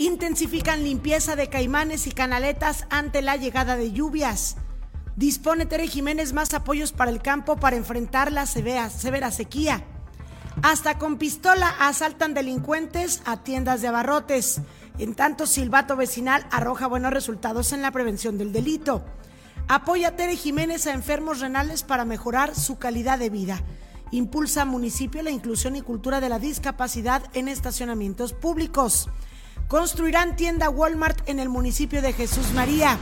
Intensifican limpieza de caimanes y canaletas ante la llegada de lluvias. Dispone Tere Jiménez más apoyos para el campo para enfrentar la severa, sequía. Hasta con pistola asaltan delincuentes a tiendas de abarrotes. En tanto, Silbato Vecinal arroja buenos resultados en la prevención del delito. Apoya Tere Jiménez a enfermos renales para mejorar su calidad de vida. Impulsa municipio la inclusión y cultura de la discapacidad en estacionamientos públicos. Construirán tienda Walmart en el municipio de Jesús María.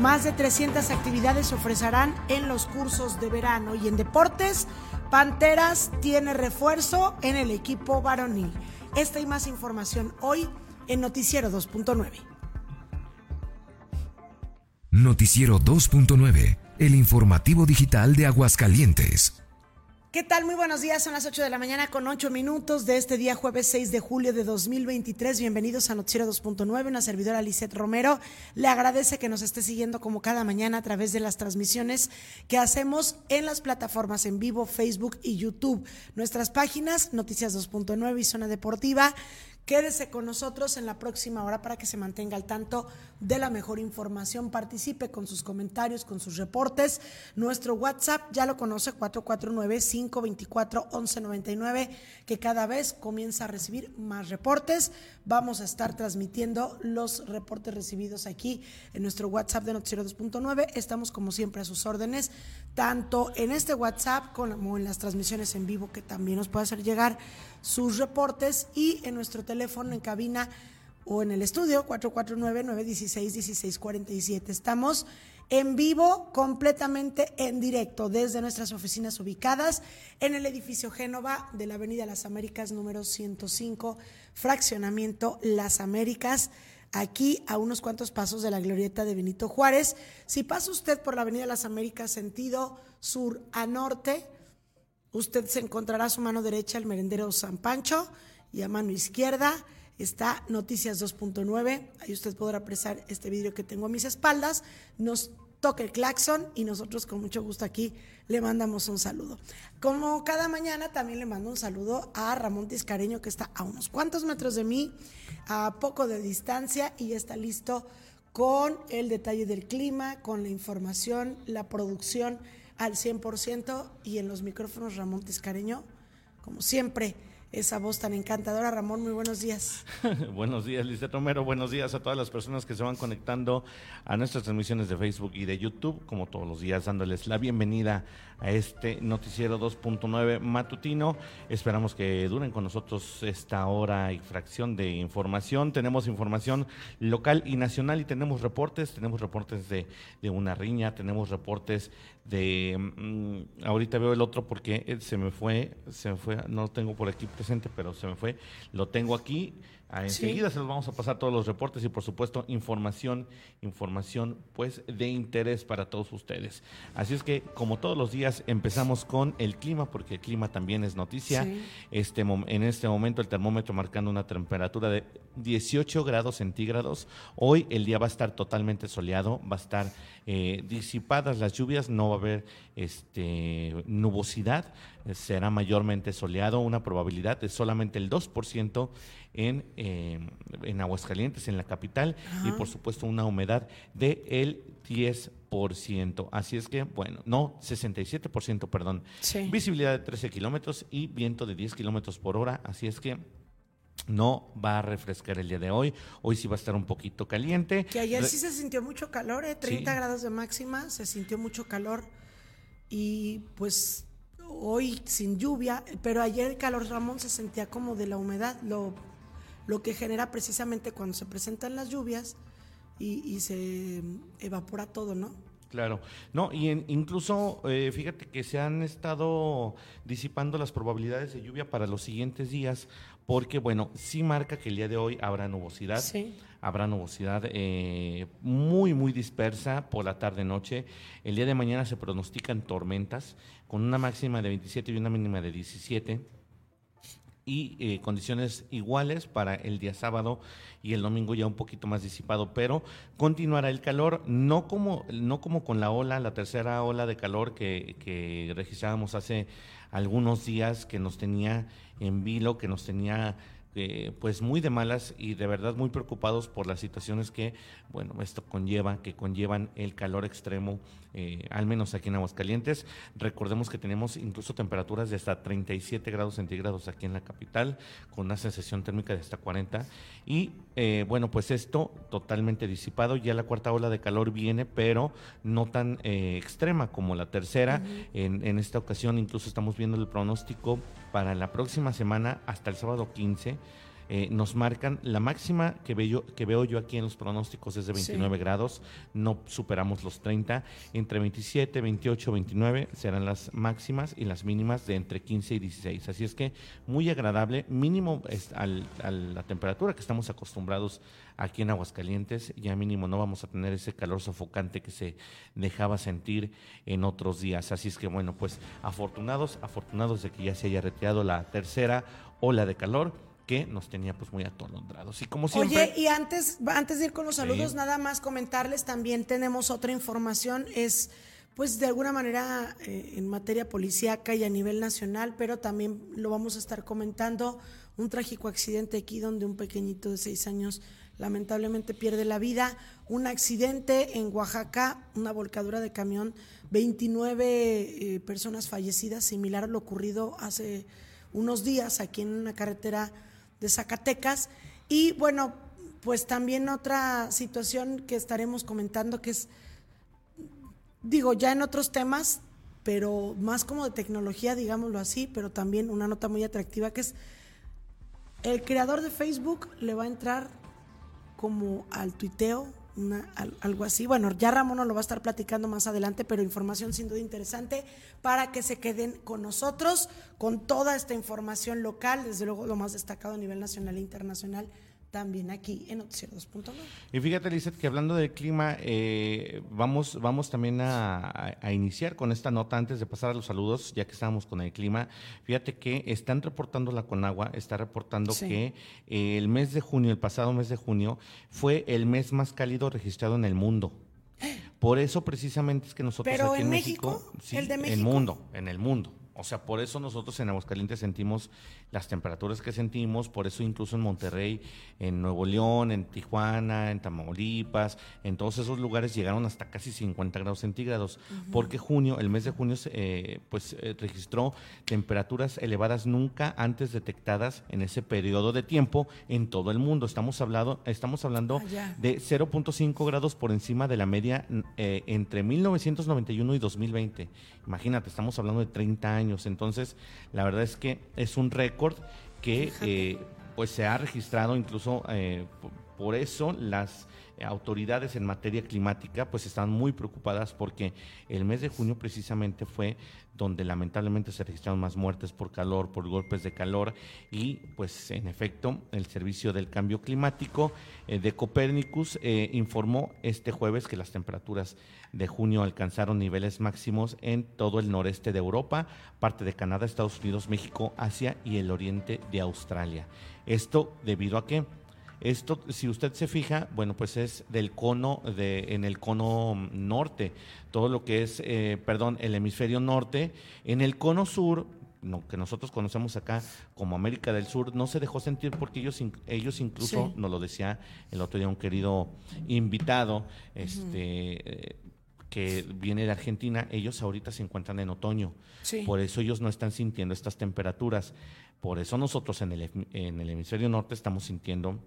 Más de 300 actividades se ofrecerán en los cursos de verano y en deportes. Panteras tiene refuerzo en el equipo varonil. Esta y más información hoy en Noticiero 2.9. Noticiero 2.9, el informativo digital de Aguascalientes. ¿Qué tal? Muy buenos días, son las 8 de la mañana con 8 minutos de este día jueves 6 de julio de 2023. Bienvenidos a Noticiero 2.9, una servidora Lisette Romero. Le agradece que nos esté siguiendo como cada mañana a través de las transmisiones que hacemos en las plataformas en vivo, Facebook y YouTube. Nuestras páginas, Noticias 2.9 y Zona Deportiva Quédese con nosotros en la próxima hora para que se mantenga al tanto de la mejor información. Participe con sus comentarios, con sus reportes. Nuestro WhatsApp ya lo conoce, 449-524-1199, que cada vez comienza a recibir más reportes. Vamos a estar transmitiendo los reportes recibidos aquí en nuestro WhatsApp de Noticiero 2.9. Estamos como siempre a sus órdenes, tanto en este WhatsApp como en las transmisiones en vivo que también nos puede hacer llegar sus reportes y en nuestro teléfono en cabina o en el estudio 449-916-1647. Estamos en vivo, completamente en directo, desde nuestras oficinas ubicadas en el edificio Génova de la Avenida Las Américas número 105, fraccionamiento Las Américas aquí a unos cuantos pasos de la glorieta de Benito Juárez. Si pasa usted por la Avenida Las Américas sentido sur a norte, Usted se encontrará a su mano derecha el merendero San Pancho y a mano izquierda está Noticias 2.9. Ahí usted podrá apreciar este vídeo que tengo a mis espaldas. Nos toca el claxon y nosotros con mucho gusto aquí le mandamos un saludo. Como cada mañana también le mando un saludo a Ramón Tiscareño que está a unos cuantos metros de mí, a poco de distancia y ya está listo con el detalle del clima, con la información, la producción al 100% y en los micrófonos Ramón Tiscareño, como siempre, esa voz tan encantadora. Ramón, muy buenos días. buenos días, Lizeth Romero. Buenos días a todas las personas que se van conectando a nuestras transmisiones de Facebook y de YouTube, como todos los días, dándoles la bienvenida a este noticiero 2.9 matutino. Esperamos que duren con nosotros esta hora y fracción de información. Tenemos información local y nacional y tenemos reportes. Tenemos reportes de, de una riña, tenemos reportes de... Mm, ahorita veo el otro porque se me fue, se me fue, no lo tengo por aquí presente, pero se me fue. Lo tengo aquí. Ah, enseguida se los vamos a pasar todos los reportes y por supuesto información, información pues de interés para todos ustedes. Así es que como todos los días empezamos con el clima porque el clima también es noticia. Este en este momento el termómetro marcando una temperatura de 18 grados centígrados. Hoy el día va a estar totalmente soleado, va a estar eh, disipadas las lluvias, no va a haber este nubosidad, será mayormente soleado, una probabilidad de solamente el 2% en, eh, en Aguascalientes, en la capital, y por supuesto una humedad del el 10%. Así es que, bueno, no, 67%, perdón. Visibilidad de 13 kilómetros y viento de 10 kilómetros por hora. Así es que no va a refrescar el día de hoy. Hoy sí va a estar un poquito caliente. Que ayer sí se sintió mucho calor, ¿eh? 30 grados de máxima, se sintió mucho calor. Y pues hoy sin lluvia, pero ayer el calor Ramón se sentía como de la humedad, lo lo que genera precisamente cuando se presentan las lluvias y, se evapora todo, ¿no? Claro, no, y incluso eh, fíjate que se han estado disipando las probabilidades de lluvia para los siguientes días, porque bueno, sí marca que el día de hoy habrá nubosidad, sí. habrá nubosidad eh, muy, muy dispersa por la tarde-noche. El día de mañana se pronostican tormentas con una máxima de 27 y una mínima de 17 y eh, condiciones iguales para el día sábado y el domingo ya un poquito más disipado, pero continuará el calor, no como, no como con la ola, la tercera ola de calor que, que registrábamos hace algunos días que nos tenía en vilo, que nos tenía eh, pues muy de malas y de verdad muy preocupados por las situaciones que, bueno, esto conlleva, que conllevan el calor extremo, eh, al menos aquí en Aguascalientes. Recordemos que tenemos incluso temperaturas de hasta 37 grados centígrados aquí en la capital, con una sensación térmica de hasta 40. Y eh, bueno, pues esto totalmente disipado, ya la cuarta ola de calor viene, pero no tan extrema como la tercera. en, en esta ocasión incluso estamos viendo el pronóstico para la próxima semana hasta el sábado 15 eh, nos marcan. La máxima que veo, que veo yo aquí en los pronósticos es de 29 grados, no superamos los 30, entre 27, 28, 29 serán las máximas y las mínimas de entre 15 y 16. Así es que muy agradable, mínimo es a la temperatura que estamos acostumbrados aquí en Aguascalientes, ya mínimo no vamos a tener ese calor sofocante que se dejaba sentir en otros días. Así es que bueno, pues afortunados, afortunados de que ya se haya retirado la tercera ola de calor que nos tenía pues muy atolondrados. Y como siempre... Oye, y antes, antes de ir con los saludos, nada más comentarles, también tenemos otra información, es pues de alguna manera eh, en materia policíaca y a nivel nacional, pero también lo vamos a estar comentando, un trágico accidente aquí donde un pequeñito de seis años lamentablemente pierde la vida, un accidente en Oaxaca, una volcadura de camión, 29 eh, personas fallecidas, similar a lo ocurrido hace unos días aquí en una carretera de Zacatecas. Y bueno, pues también otra situación que estaremos comentando que es, digo, ya en otros temas, pero más como de tecnología, digámoslo así, pero también una nota muy atractiva que es el creador de Facebook le va a entrar como al tuiteo algo así. Bueno, ya Ramón nos lo va a estar platicando más adelante, pero información sin duda interesante para que se queden con nosotros, con toda esta información local, desde luego lo más destacado a nivel nacional e internacional también aquí en Noticiero 2.9. Y fíjate, Lizeth, que hablando del clima, eh, vamos, vamos también a, iniciar con esta nota antes de pasar a los saludos, ya que estamos con el clima. Fíjate que están reportando la Conagua, está reportando que eh, el mes de junio, el pasado mes de junio, fue el mes más cálido registrado en el mundo. Por eso precisamente es que nosotros Pero aquí en, México, el de México. En el mundo, en el mundo. O sea, por eso nosotros en Aguascalientes sentimos las temperaturas que sentimos, por eso incluso en Monterrey, en Nuevo León, en Tijuana, en Tamaulipas, en todos esos lugares llegaron hasta casi 50 grados centígrados, porque junio, el mes de junio, eh, pues eh, registró temperaturas elevadas nunca antes detectadas en ese periodo de tiempo en todo el mundo. Estamos hablando, estamos hablando ah, de 0.5 grados por encima de la media eh, entre 1991 y 2020. Imagínate, estamos hablando de 30 años. Entonces, la verdad es que es un récord que eh, pues se ha registrado incluso eh, por eso las autoridades en materia climática pues están muy preocupadas porque el mes de junio precisamente fue donde lamentablemente se registraron más muertes por calor, por golpes de calor y pues en efecto el Servicio del Cambio Climático eh, de Copérnicus informó este jueves que las temperaturas de junio alcanzaron niveles máximos en todo el noreste de Europa, parte de Canadá, Estados Unidos, México, Asia y el oriente de Australia. Esto debido a que esto, si usted se fija, bueno, pues es del cono, de, en el cono norte, todo lo que es, eh, perdón, el hemisferio norte. En el cono sur, que nosotros conocemos acá como América del Sur, no se dejó sentir porque ellos, ellos incluso, nos lo decía el otro día un querido invitado, este, que viene de Argentina, ellos ahorita se encuentran en otoño. Por eso ellos no están sintiendo estas temperaturas. Por eso nosotros en el, en el hemisferio norte estamos sintiendo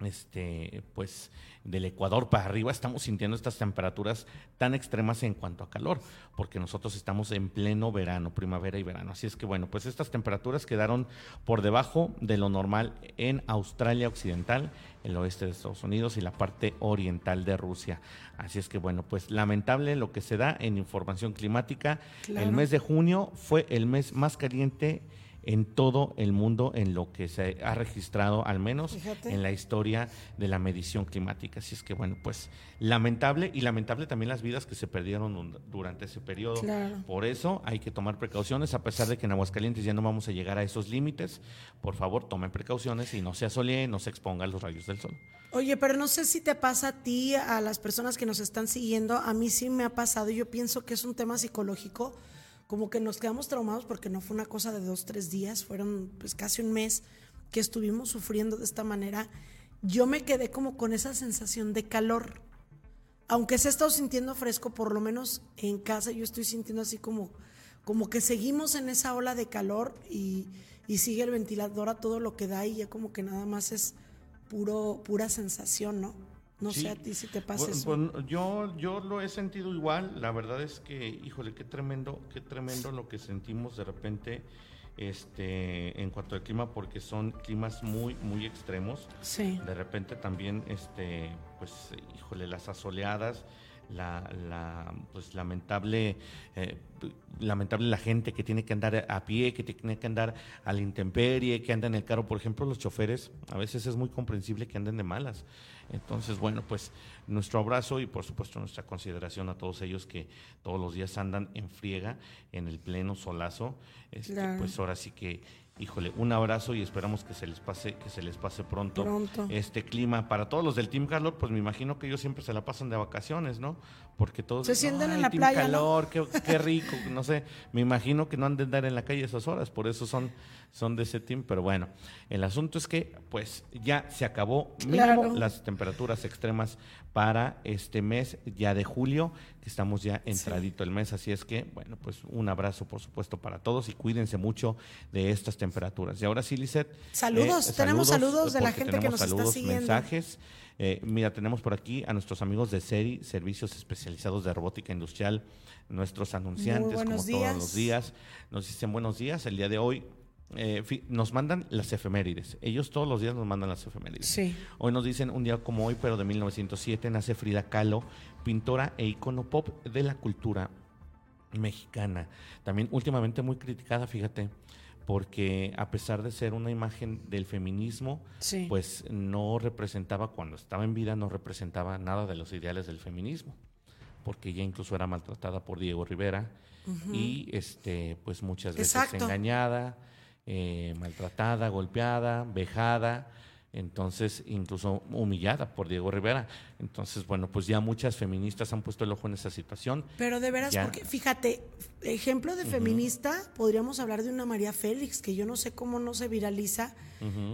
este, pues del Ecuador para arriba estamos sintiendo estas temperaturas tan extremas en cuanto a calor, porque nosotros estamos en pleno verano, primavera y verano. Así es que bueno, pues estas temperaturas quedaron por debajo de lo normal en Australia Occidental, el oeste de Estados Unidos y la parte oriental de Rusia. Así es que bueno, pues lamentable lo que se da en información climática. El mes de junio fue el mes más caliente en todo el mundo en lo que se ha registrado, al menos en la historia de la medición climática. Así es que, bueno, pues lamentable y lamentable también las vidas que se perdieron durante ese periodo. Por eso hay que tomar precauciones, a pesar de que en Aguascalientes ya no vamos a llegar a esos límites. Por favor, tomen precauciones y no se asolee, no se exponga a los rayos del sol. Oye, pero no sé si te pasa a ti, a las personas que nos están siguiendo, a mí sí me ha pasado, yo pienso que es un tema psicológico como que nos quedamos traumados porque no fue una cosa de dos, tres días, fueron pues casi un mes que estuvimos sufriendo de esta manera, yo me quedé como con esa sensación de calor. Aunque se ha estado sintiendo fresco, por lo menos en casa yo estoy sintiendo así como, como que seguimos en esa ola de calor y, y sigue el ventilador a todo lo que da y ya como que nada más es puro, pura sensación, ¿no? No sé a ti si te pasa eso. yo, yo lo he sentido igual. La verdad es que, híjole, qué tremendo, qué tremendo lo que sentimos de repente este, en cuanto al clima, porque son climas muy, muy extremos. Sí. De repente también, este, pues, híjole, las asoleadas, la, la pues lamentable eh, lamentable la gente que tiene que andar a pie, que tiene que andar a la intemperie, que anda en el carro, por ejemplo, los choferes, a veces es muy comprensible que anden de malas. Entonces, bueno, pues nuestro abrazo y por supuesto nuestra consideración a todos ellos que todos los días andan en friega, en el pleno solazo. Este, pues ahora sí que híjole, un abrazo y esperamos que se les pase, que se les pase pronto, este clima. Para todos los del Team Calor, pues me imagino que ellos siempre se la pasan de vacaciones, ¿no? Porque todos se sienten en la team playa. Calor, qué, rico, no sé. Me imagino que no han de andar en la calle esas horas, por eso son, son de ese team. Pero bueno, el asunto es que, pues, ya se acabó mínimo las temperaturas extremas para este mes ya de julio, que estamos ya entradito el mes. Así es que, bueno, pues un abrazo, por supuesto, para todos y cuídense mucho de estas temperaturas. Y ahora sí, Lisette. Saludos, eh, tenemos saludos, de la gente que nos está siguiendo. mensajes. Eh, mira, tenemos por aquí a nuestros amigos de SERI, Servicios Especializados de Robótica Industrial, nuestros anunciantes, como todos los días. Nos dicen buenos días. El día de hoy eh, nos mandan las efemérides. Ellos todos los días nos mandan las efemérides. Sí. Hoy nos dicen un día como hoy, pero de 1907, nace Frida Kahlo, pintora e icono pop de la cultura mexicana. También últimamente muy criticada, fíjate porque a pesar de ser una imagen del feminismo, pues no representaba, cuando estaba en vida, no representaba nada de los ideales del feminismo, porque ella incluso era maltratada por Diego Rivera y este, pues muchas veces engañada, eh, maltratada, golpeada, vejada entonces incluso humillada por Diego Rivera. Entonces, bueno, pues ya muchas feministas han puesto el ojo en esa situación. Pero de veras, porque fíjate, ejemplo de feminista, podríamos hablar de una María Félix, que yo no sé cómo no se viraliza.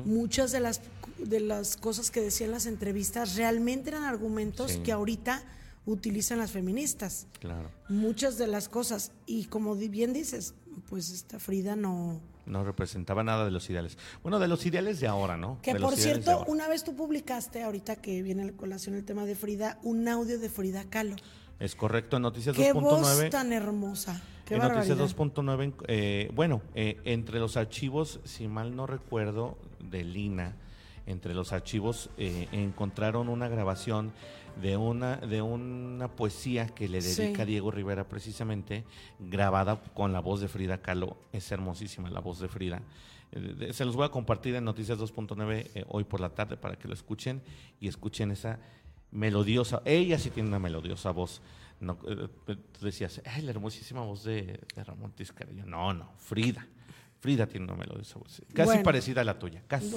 Muchas de las, de las cosas que decían las entrevistas realmente eran argumentos que ahorita utilizan las feministas. Claro. Muchas de las cosas. Y como bien dices, pues esta Frida no no representaba nada de los ideales. Bueno, de los ideales de ahora, ¿no? Que por cierto, una vez tú publicaste, ahorita que viene a la colación el tema de Frida, un audio de Frida Kahlo. Es correcto, en Noticias 2.9. Qué voz tan hermosa. Qué en Noticias 2.9, eh, bueno, eh, entre los archivos, si mal no recuerdo, de Lina, entre los archivos eh, encontraron una grabación de una, de una poesía que le dedica Diego Rivera precisamente, grabada con la voz de Frida Kahlo. Es hermosísima la voz de Frida. Eh, se los voy a compartir en Noticias 2.9 eh, hoy por la tarde para que lo escuchen y escuchen esa melodiosa. Ella sí tiene una melodiosa voz. No, eh, tú decías, ay, la hermosísima voz de, de Ramón Tiscarillo. No, no, Frida. Frida tiene una melodía casi parecida a la tuya, casi,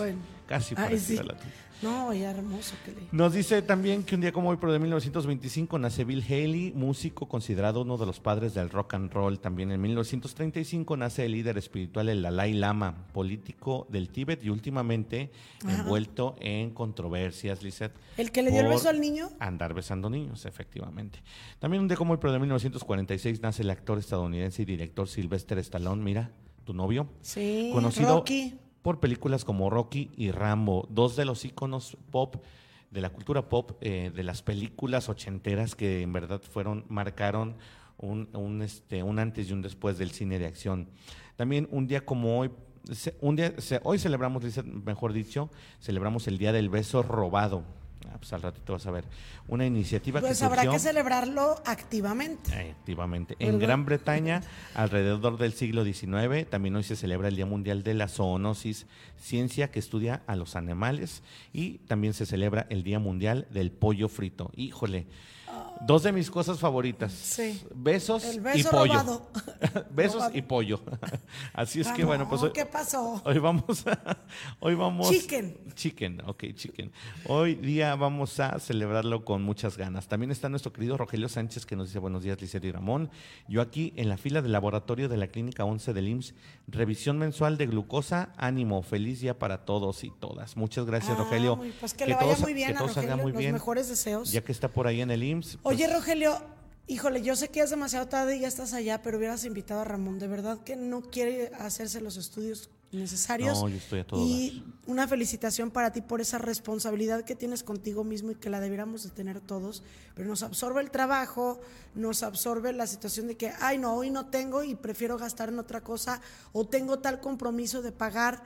casi parecida a la tuya. No, ya hermoso que le... Nos dice también que un día como hoy, pero de 1925, nace Bill Haley, músico considerado uno de los padres del rock and roll. También en 1935 nace el líder espiritual, el Dalai Lama, político del Tíbet y últimamente envuelto en controversias, Lizeth. ¿El que le dio el beso al niño? Andar besando niños, efectivamente. También un día como hoy, pero de 1946, nace el actor estadounidense y director Sylvester Stallone, mira tu novio. Sí, conocido por películas como Rocky y Rambo, dos de los íconos pop de la cultura pop, eh, de las películas ochenteras que en verdad fueron, marcaron un, un, este, un antes y un después del cine de acción. También un día como hoy, un día, hoy celebramos, mejor dicho, celebramos el Día del Beso Robado. Ah, pues al ratito vas a ver. Una iniciativa pues que habrá que celebrarlo activamente. Eh, activamente. En Gran Bretaña, alrededor del siglo XIX, también hoy se celebra el Día Mundial de la Zoonosis, ciencia que estudia a los animales, y también se celebra el Día Mundial del Pollo Frito. Híjole. Dos de mis cosas favoritas. Sí. Besos El y pollo. robado. Besos Robado. y pollo. Así es que bueno, pues hoy, ¿Qué pasó? hoy vamos a, hoy vamos Chicken. Chicken, ok, chicken. Hoy día vamos a celebrarlo con muchas ganas. También está nuestro querido Rogelio Sánchez que nos dice buenos días, Licet y Ramón. Yo aquí en la fila del laboratorio de la Clínica 11 del IMSS, revisión mensual de glucosa, ánimo, feliz día para todos y todas. Muchas gracias, Ah, Rogelio. pues que, le vaya todo sa- muy bien que a todo salga Rogelio, muy los bien. mejores deseos. Ya que está por ahí en el IMSS. Pues, Oye, Rogelio, híjole, yo sé que es demasiado tarde y ya estás allá, pero hubieras invitado a Ramón. De verdad que no quiere hacerse los estudios necesarios. No, yo estoy a todo Y una felicitación para ti por esa responsabilidad que tienes contigo mismo y que la debiéramos de tener todos. Pero nos absorbe el trabajo, nos absorbe la situación de que, ay, no, hoy no tengo y prefiero gastar en otra cosa o tengo tal compromiso de pagar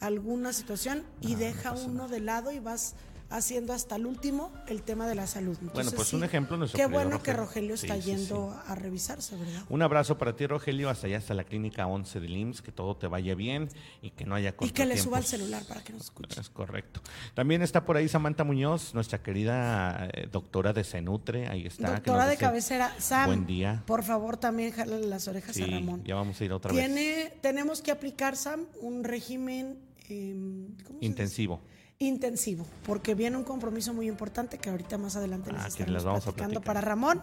alguna situación y deja uno de lado y vas haciendo hasta el último el tema de la salud. Entonces, pues, un ejemplo, nuestro Qué bueno que Rogelio. Sí, está sí, yendo a revisarse, ¿verdad? Un abrazo para ti, Rogelio, hasta allá, hasta la clínica 11 del IMSS, que todo te vaya bien y que no haya Y que le suba el celular para que nos escuche. Es correcto. También está por ahí Samantha Muñoz, nuestra querida eh, doctora de Cenutre, ahí está. Doctora nos de cabecera, Sam. Buen día. Por favor, también jálale las orejas a Sí, Ramón. ya vamos a ir otra vez. Tiene, tenemos que aplicar, Sam, un régimen em, ¿cómo se dice? Intensivo. porque viene un compromiso muy importante que ahorita más adelante les Ah, estaremos les platicando para Ramón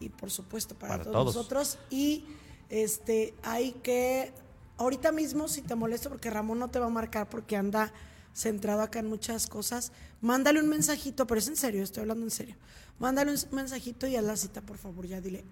y por supuesto para, Para todos, todos. nosotros y este hay que ahorita mismo si te molesta porque Ramón no te va a marcar porque anda centrado acá en muchas cosas, mándale un mensajito, pero es en serio, estoy hablando en serio. Mándale un mensajito y haz la cita, por favor, ya dile.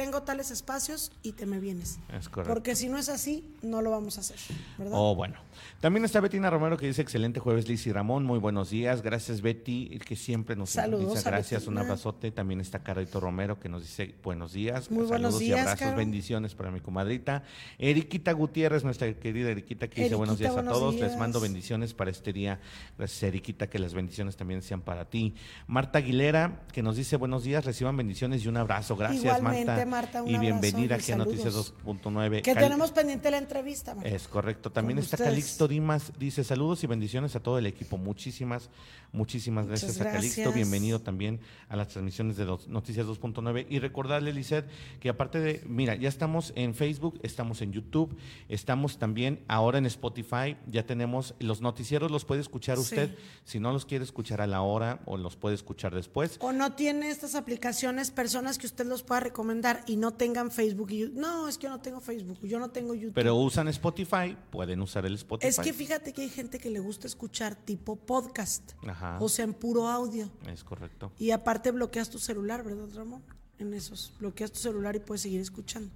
Tengo tales espacios y te me vienes. Es correcto. Porque si no es así, no lo vamos a hacer, ¿verdad? Oh, bueno. También está Betina Romero que dice excelente jueves, Liz y Ramón. Muy buenos días. Gracias, Betty, que siempre nos Saludos Gracias, un abrazote. También está Carito Romero que nos dice buenos días. Muy buenos Saludos y días, abrazos, Caro. bendiciones para mi comadrita. Eriquita Gutiérrez, nuestra querida Eriquita, que dice buenos días a buenos todos. Les mando bendiciones para este día. Gracias, Eriquita, que las bendiciones también sean para ti. Marta Aguilera, que nos dice buenos días, reciban bendiciones y un abrazo. Gracias, Igualmente, Marta. Marta, un y bienvenida aquí a Noticias saludos. 2.9. que Cal- tenemos pendiente la entrevista. Marta. es correcto. También Con está ustedes. Calixto Dimas. Dice saludos y bendiciones a todo el equipo. Muchísimas, muchísimas gracias, a Calixto. Bienvenido también a las transmisiones de Noticias 2.9. Y recordarle, Lizeth, que aparte de, mira, ya estamos en Facebook, estamos en YouTube, estamos también ahora en Spotify. Ya tenemos los noticieros, los puede escuchar Sí. usted. Si no los quiere escuchar a la hora o los puede escuchar después. O no tiene estas aplicaciones, personas que usted los pueda recomendar y no tengan Facebook. Y, no, es que yo no tengo Facebook, yo no tengo YouTube. Pero usan Spotify, pueden usar el Spotify. es que fíjate que hay gente que le gusta escuchar tipo podcast, Ajá. o sea, en puro audio. Es correcto. Y aparte bloqueas tu celular, ¿verdad, Ramón? En esos, bloqueas tu celular y puedes seguir escuchando.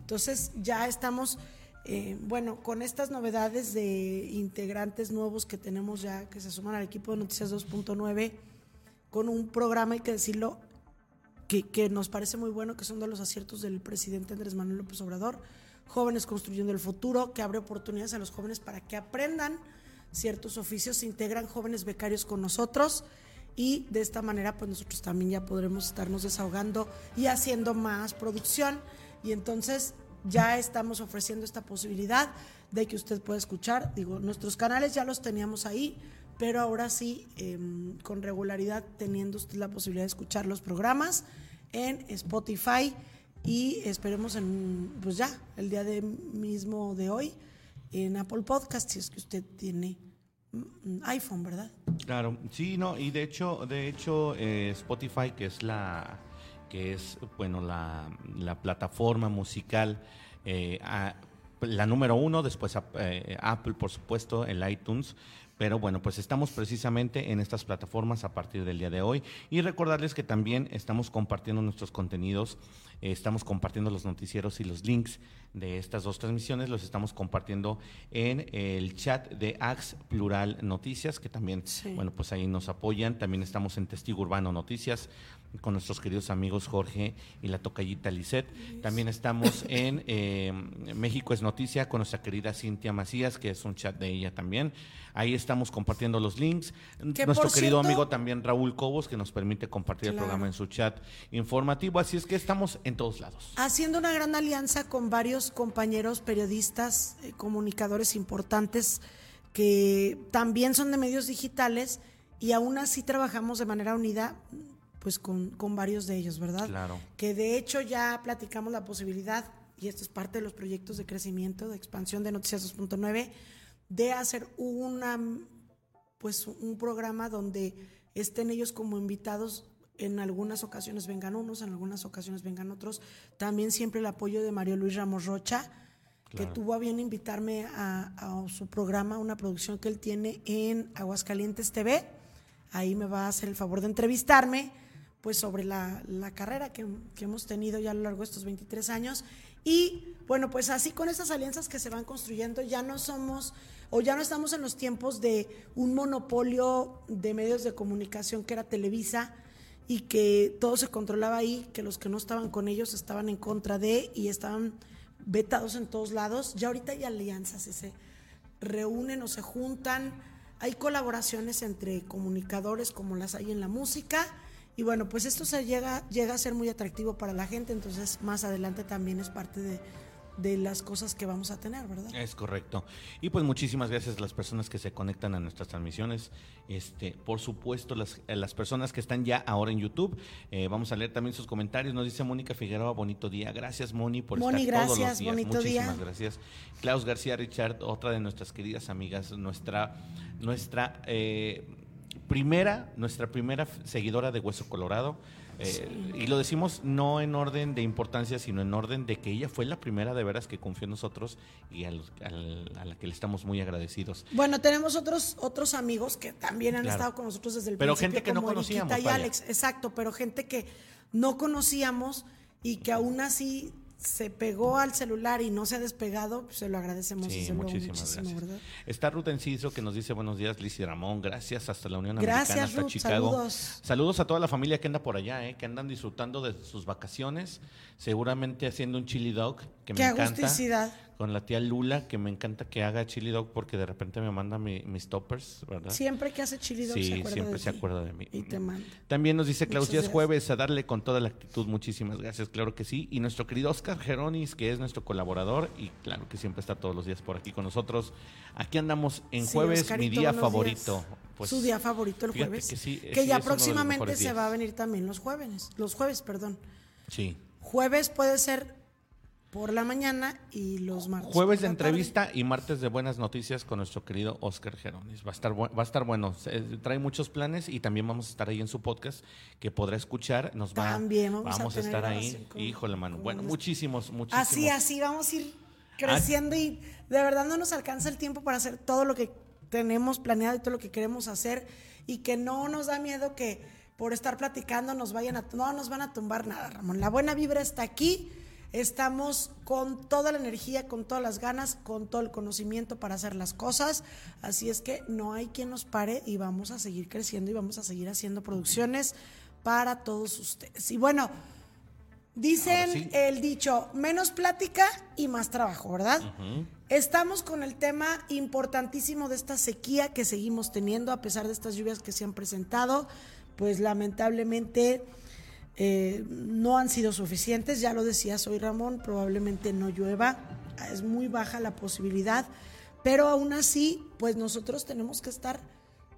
Entonces ya estamos, eh, bueno, con estas novedades de integrantes nuevos que tenemos ya, que se suman al equipo de Noticias 2.9, con un programa, hay que decirlo, que, nos parece muy bueno, que son de los aciertos del presidente Andrés Manuel López Obrador, Jóvenes Construyendo el Futuro, que abre oportunidades a los jóvenes para que aprendan ciertos oficios, se integran jóvenes becarios con nosotros y de esta manera pues nosotros también ya podremos estarnos desahogando y haciendo más producción. Y entonces ya estamos ofreciendo esta posibilidad de que usted pueda escuchar, digo, nuestros canales ya los teníamos ahí, pero ahora sí, eh, con regularidad, teniendo usted la posibilidad de escuchar los programas en Spotify y esperemos en, pues ya, el día de mismo de hoy, en Apple Podcast, si es que usted tiene mm, iPhone, ¿verdad? Claro, sí, no, y de hecho, de hecho, eh, Spotify, que es la, que es, bueno, la, la plataforma musical, eh, la número uno, después eh, Apple, por supuesto, el iTunes. Pero bueno, pues estamos precisamente en estas plataformas a partir del día de hoy. Y recordarles que también estamos compartiendo nuestros contenidos, eh, estamos compartiendo los noticieros y los links de estas dos transmisiones, los estamos compartiendo en el chat de Ax Plural Noticias, que también, Sí. bueno, pues ahí nos apoyan. También estamos en Testigo Urbano Noticias con nuestros queridos amigos Jorge y la tocallita Lisette. También estamos en eh, México es Noticia con nuestra querida Cintia Macías, que es un chat de ella también. Ahí estamos compartiendo los links. Nuestro querido cierto- amigo también Raúl Cobos, que nos permite compartir el programa en su chat informativo. Así es que estamos en todos lados. haciendo una gran alianza con varios compañeros periodistas, eh, comunicadores importantes que también son de medios digitales y aún así trabajamos de manera unida pues con, con varios de ellos, ¿verdad? Claro. Que de hecho ya platicamos la posibilidad, y esto es parte de los proyectos de crecimiento, de expansión de Noticias 2.9, de hacer una, pues un programa donde estén ellos como invitados en algunas ocasiones vengan unos, en algunas ocasiones vengan otros. También siempre el apoyo de Mario Luis Ramos Rocha, que tuvo a bien invitarme a, a, su programa, una producción que él tiene en Aguascalientes TV. Ahí me va a hacer el favor de entrevistarme pues sobre la, la carrera que, que, hemos tenido ya a lo largo de estos 23 años. Y bueno, pues así con estas alianzas que se van construyendo, ya no somos o ya no estamos en los tiempos de un monopolio de medios de comunicación que era Televisa y que todo se controlaba ahí, que los que no estaban con ellos estaban en contra de y estaban vetados en todos lados. Ya ahorita hay alianzas y se reúnen o se juntan. Hay colaboraciones entre comunicadores como las hay en la música. Y bueno, pues esto se llega, llega a ser muy atractivo para la gente, entonces más adelante también es parte de, de las cosas que vamos a tener, ¿verdad? Es correcto. Y pues muchísimas gracias a las personas que se conectan a nuestras transmisiones. Este, por supuesto, las, las personas que están ya ahora en YouTube. Eh, vamos a leer también sus comentarios. Nos dice Mónica Figueroa, bonito día. Gracias, Moni, por Moni, estar gracias, todos los días. bonito muchísimas día. gracias. Klaus García Richard, otra de nuestras queridas amigas, nuestra, nuestra eh, primera, nuestra primera seguidora de Hueso Colorado. Eh, y lo decimos no en orden de importancia, sino en orden de que ella fue la primera de veras que confió en nosotros y al, al, a la que le estamos muy agradecidos. Bueno, tenemos otros otros amigos que también han Claro. estado con nosotros desde el Pero principio. gente que no como conocíamos, Eriquita y. Alex, exacto, pero gente que no conocíamos y que aún así se pegó al celular y no se ha despegado, pues se lo agradecemos Sí, muchísimas muchísimo, gracias. ¿verdad? Está Ruth Enciso que nos dice buenos días, Liz y Ramón, gracias hasta la Unión Gracias, Americana, hasta Ruth, Chicago. saludos. Saludos a toda la familia que anda por allá, eh, que andan disfrutando de sus vacaciones, seguramente haciendo un chili dog, que Qué me encanta. Con la tía Lula, que me encanta que haga chili dog porque de repente me manda mi- mis toppers, ¿verdad? Siempre que hace chili dog Sí, se acuerda siempre de se ti acuerda de mí. Y te manda. También nos dice gracias. jueves, a darle con toda la actitud. Muchísimas gracias, claro que sí. Y nuestro querido Oscar Geronis, que es nuestro colaborador y claro que siempre está todos los días por aquí con nosotros. Aquí andamos en Sí, jueves, Oscarito, mi día favorito. Pues, Su día favorito el jueves. que sí, que sí, es ya próximamente se va a venir también los jueves. Los jueves, perdón. Sí. Jueves puede ser por la mañana y los martes. Jueves de tarde. entrevista y martes de buenas noticias con nuestro querido Oscar Geronis. Va a estar, va a estar bueno. Se- trae muchos planes y también vamos a estar ahí en su podcast que podrá escuchar. Nos va, También vamos a estar ahí. con- Híjole, mano. Bueno, este- muchísimos, muchísimos. Así, así vamos a ir creciendo y de verdad no nos alcanza el tiempo para hacer todo lo que tenemos planeado y todo lo que queremos hacer y que no nos da miedo que por estar platicando nos vayan a no nos van a tumbar nada, Ramón. La buena vibra está aquí. Estamos con toda la energía, con todas las ganas, con todo el conocimiento para hacer las cosas. Así es que no hay quien nos pare y vamos a seguir creciendo y vamos a seguir haciendo producciones para todos ustedes. Y bueno, Dicen sí. el dicho, menos plática y más trabajo, ¿verdad? Estamos con el tema importantísimo de esta sequía que seguimos teniendo a pesar de estas lluvias que se han presentado, pues lamentablemente eh, no han sido suficientes, ya lo decía soy Ramón, probablemente no llueva, es muy baja la posibilidad, pero aún así, pues nosotros tenemos que estar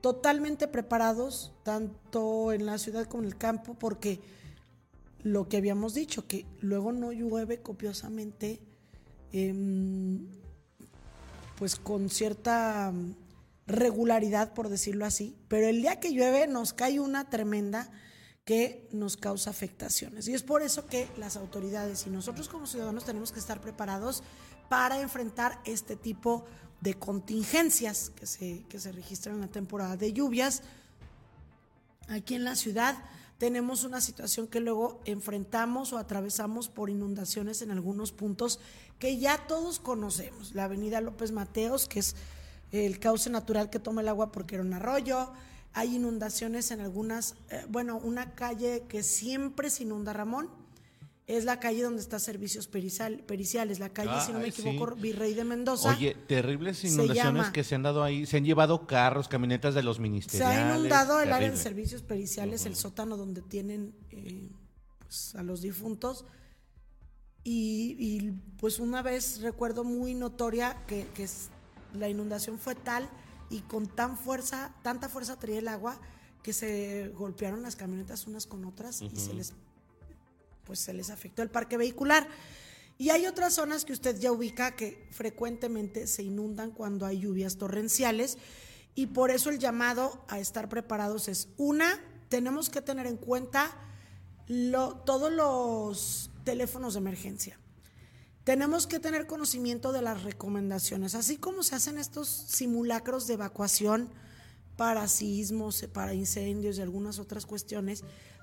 totalmente preparados, tanto en la ciudad como en el campo, porque lo que habíamos dicho, que luego no llueve copiosamente, em, pues con cierta mm, regularidad, por decirlo así, pero el día que llueve nos cae una tremenda que nos causa afectaciones. Y es por eso que las autoridades y nosotros como ciudadanos tenemos que estar preparados para enfrentar este tipo de contingencias que se, que se registran en la temporada de lluvias. Aquí en la ciudad tenemos una situación que luego enfrentamos o atravesamos por inundaciones en algunos puntos que ya todos conocemos. La avenida López Mateos, que es el cauce natural que toma el agua porque era un arroyo. Hay inundaciones en algunas, eh, bueno, una calle que siempre se inunda, Ramón, es la calle donde está Servicios Pericial- Periciales, la calle, si no me sí. equivoco, Virrey de Mendoza. Oye, terribles Se inundaciones llama- que se han dado ahí. Se han llevado carros, camionetas de los Se ministeriales. ha inundado el área de servicios periciales, el sótano donde tienen eh, pues, a los difuntos. Y, y, pues una vez recuerdo muy notoria que, la inundación fue tal y con tan fuerza, tanta fuerza traía el agua que se golpearon las camionetas unas con otras y se les pues se les afectó el parque vehicular. Y hay otras zonas que usted ya ubica que frecuentemente se inundan cuando hay lluvias torrenciales y por eso el llamado a estar preparados es una, tenemos que tener en cuenta todos los teléfonos de emergencia. Tenemos que tener conocimiento de las recomendaciones, así como se hacen estos simulacros de evacuación para sismos, para incendios y algunas otras cuestiones.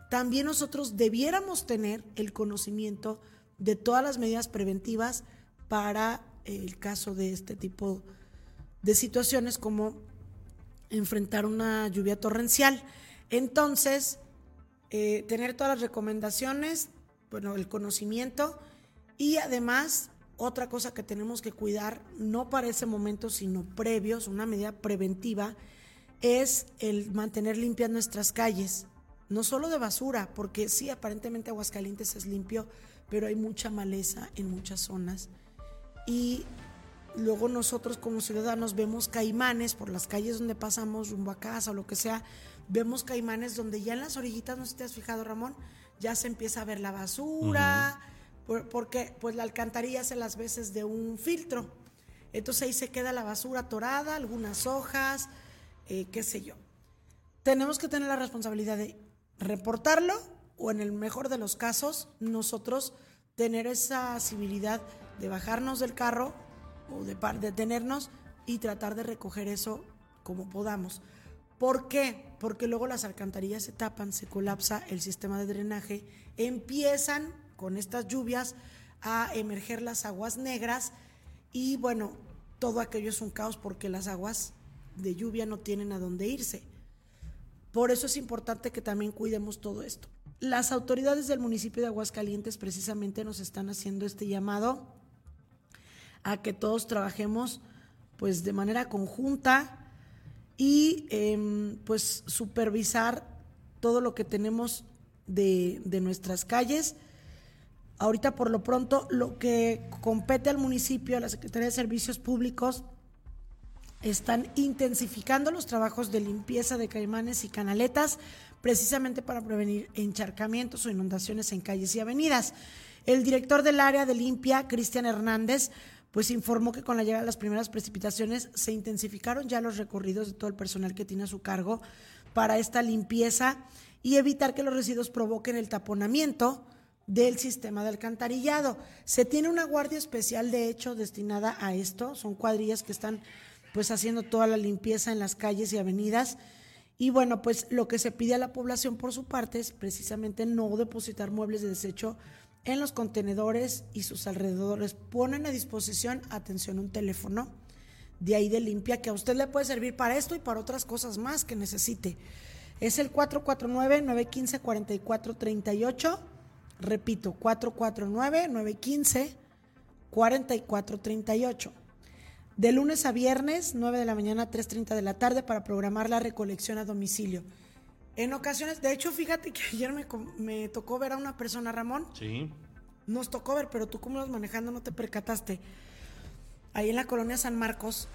También nosotros debiéramos tener el conocimiento de todas las medidas preventivas para el caso de este tipo de situaciones como enfrentar una lluvia torrencial. Entonces, eh, tener todas las recomendaciones, bueno, el conocimiento y además otra cosa que tenemos que cuidar, no para ese momento, sino previos, una medida preventiva, es el mantener limpias nuestras calles, no solo de basura, porque sí, aparentemente Aguascalientes es limpio, pero hay mucha maleza en muchas zonas. Y luego nosotros como ciudadanos vemos caimanes por las calles donde pasamos, rumbo a casa o lo que sea, vemos caimanes donde ya en las orillitas, no sé si te has fijado Ramón, ya se empieza a ver la basura, porque pues la alcantarilla hace las veces de un filtro. Entonces ahí se queda la basura atorada, algunas hojas, eh, qué sé yo. Tenemos que tener la responsabilidad de reportarlo o en el mejor de los casos nosotros tener esa civilidad de bajarnos del carro o de detenernos y tratar de recoger eso como podamos. ¿Por qué? Porque luego las alcantarillas se tapan, se colapsa el sistema de drenaje, empiezan con estas lluvias a emerger las aguas negras y bueno, todo aquello es un caos porque las aguas de lluvia no tienen a dónde irse. Por eso es importante que también cuidemos todo esto. Las autoridades del municipio de Aguascalientes precisamente nos están haciendo este llamado a que todos trabajemos pues de manera conjunta y em, pues supervisar todo lo que tenemos de, de nuestras calles. Ahorita por lo pronto lo que compete al municipio, a la Secretaría de Servicios Públicos, están intensificando los trabajos de limpieza de caimanes y canaletas precisamente para prevenir encharcamientos o inundaciones en calles y avenidas. El director del área de limpia, Cristian Hernández, pues informó que con la llegada de las primeras precipitaciones se intensificaron ya los recorridos de todo el personal que tiene a su cargo para esta limpieza y evitar que los residuos provoquen el taponamiento del sistema de alcantarillado. Se tiene una guardia especial, de hecho, destinada a esto. Son cuadrillas que están pues haciendo toda la limpieza en las calles y avenidas. Y bueno, pues lo que se pide a la población por su parte es precisamente no depositar muebles de desecho en los contenedores y sus alrededores. Ponen a disposición, atención, un teléfono de ahí de limpia que a usted le puede servir para esto y para otras cosas más que necesite. Es el 449-915-4438. Repito, 449-915-4438. De lunes a viernes, 9 de la mañana a 3.30 de la tarde para programar la recolección a domicilio. En ocasiones, de hecho, fíjate que ayer me, tocó ver a una persona, Ramón. Sí. Nos tocó ver, pero tú como ibas manejando no te percataste. Ahí en la colonia San Marcos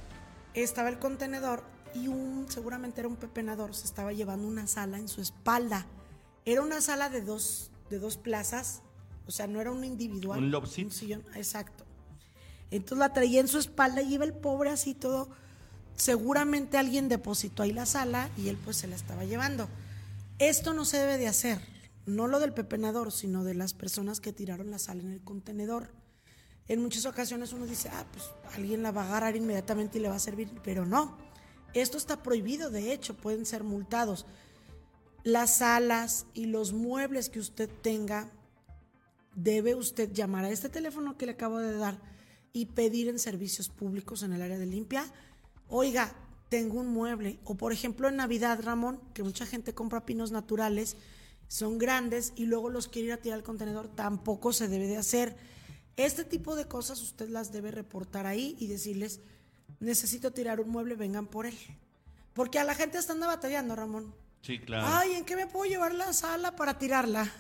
estaba el contenedor y un, seguramente era un pepenador, se estaba llevando una sala en su espalda. Era una sala de dos, de dos plazas, o sea, no era un individual. Un love seat. sillón, exacto. Entonces la traía en su espalda y iba el pobre así todo. Seguramente alguien depositó ahí la sala y él pues se la estaba llevando. Esto no se debe de hacer, no lo del pepenador, sino de las personas que tiraron la sal en el contenedor. En muchas ocasiones uno dice, ah, pues alguien la va a agarrar inmediatamente y le va a servir, pero no. Esto está prohibido, de hecho, pueden ser multados. Las salas y los muebles que usted tenga, debe usted llamar a este teléfono que le acabo de dar y pedir en servicios públicos en el área de limpia, oiga, tengo un mueble. O por ejemplo en Navidad, Ramón, que mucha gente compra pinos naturales, son grandes y luego los quiere ir a tirar al contenedor, tampoco se debe de hacer. Este tipo de cosas usted las debe reportar ahí y decirles, necesito tirar un mueble, vengan por él. Porque a la gente está anda batallando, Ramón. Sí, claro. Ay, ¿en qué me puedo llevar la sala para tirarla?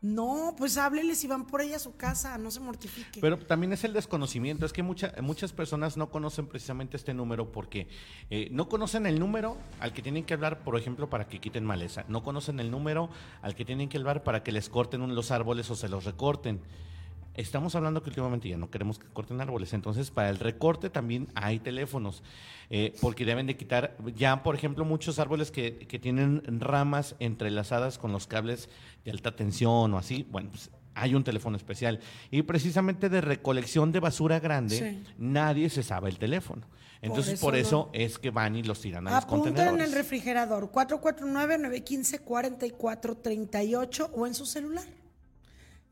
No, pues hábleles y van por ella a su casa, no se mortifique. Pero también es el desconocimiento, es que mucha, muchas personas no conocen precisamente este número porque eh, no conocen el número al que tienen que hablar, por ejemplo, para que quiten maleza, no conocen el número al que tienen que hablar para que les corten los árboles o se los recorten. Estamos hablando que últimamente ya no queremos que corten árboles, entonces para el recorte también hay teléfonos, eh, porque deben de quitar ya, por ejemplo, muchos árboles que, que, tienen ramas entrelazadas con los cables de alta tensión o así, bueno, pues hay un teléfono especial. Y precisamente de recolección de basura grande, sí. nadie se sabe el teléfono. Entonces, por eso, por eso no. es que van y los tiran a los contenedores. en el refrigerador, 449-915-4438 o en su celular.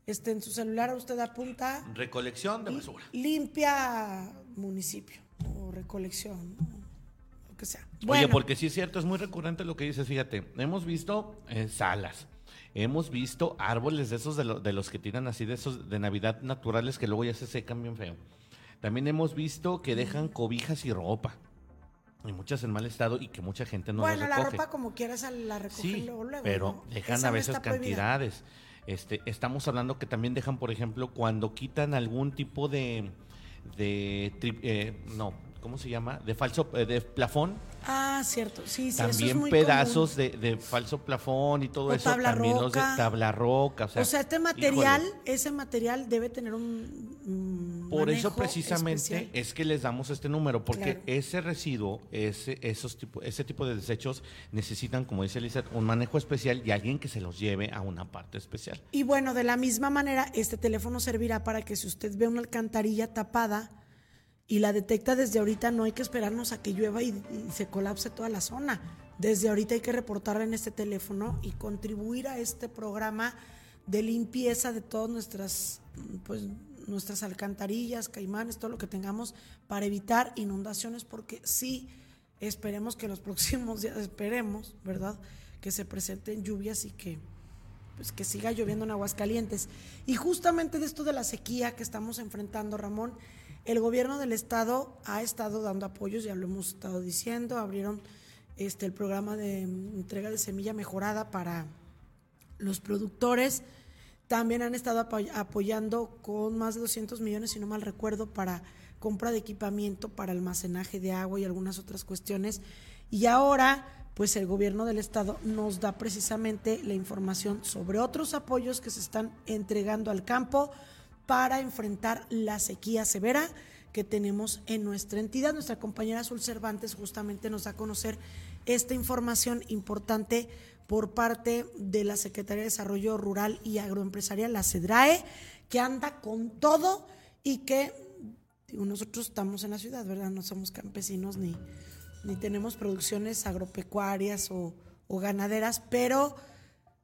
Este, en su celular usted apunta. Recolección de basura. Limpia municipio o recolección, lo que sea. Bueno. Oye, porque sí es cierto, es muy recurrente lo que dices. Fíjate, hemos visto eh, salas, hemos visto árboles de esos de, lo, de, los que tiran así, de esos de Navidad naturales que luego ya se secan bien feo. También hemos visto que dejan cobijas y ropa. Y muchas en mal estado y que mucha gente no bueno, las recoge. la ropa como quieras la recogen sí, luego, luego, pero ¿no? dejan Esa a veces prohibida. Este, estamos hablando que también dejan, por ejemplo, cuando quitan algún tipo de, de eh, no, ¿cómo se llama? De falso, eh, de plafón. Ah, cierto. Sí, sí, eso es también muy pedazos de, de falso plafón y todo O eso. tabla también los de tabla roca. O sea, O sea, este material, híjole, ese material debe tener un Por eso precisamente especial. es que les damos este número, porque Claro. ese residuo, ese, esos tipo, ese tipo de desechos necesitan, como dice Lizeth, un manejo especial y alguien que se los lleve a una parte especial. Y bueno, de la misma manera, este teléfono servirá para que si usted ve una alcantarilla tapada y la detecta desde ahorita, no hay que esperarnos a que llueva y, y se colapse toda la zona. Desde ahorita hay que reportarla en este teléfono y contribuir a este programa de limpieza de todas nuestras, pues, nuestras alcantarillas, caimanes, todo lo que tengamos para evitar inundaciones, porque sí, esperemos que los próximos días, esperemos, ¿verdad? Que se presenten lluvias y que pues que siga lloviendo en Aguascalientes. Y justamente de esto de la sequía que estamos enfrentando, Ramón, el gobierno del estado ha estado dando apoyos, ya lo hemos estado diciendo, abrieron este el programa de entrega de semilla mejorada para los productores. También han estado apoy- apoyando con más de 200 millones, si no mal recuerdo, para compra de equipamiento para almacenaje de agua y algunas otras cuestiones. Y ahora, pues el gobierno del estado nos da precisamente la información sobre otros apoyos que se están entregando al campo para enfrentar la sequía severa que tenemos en nuestra entidad. Nuestra compañera Azul Cervantes justamente nos da a conocer esta información importante por parte de la Secretaría de Desarrollo Rural y Agroempresarial, la CEDRAE, que anda con todo y que digo, nosotros estamos en la ciudad, ¿verdad? No somos campesinos ni, ni tenemos producciones agropecuarias o, o ganaderas, pero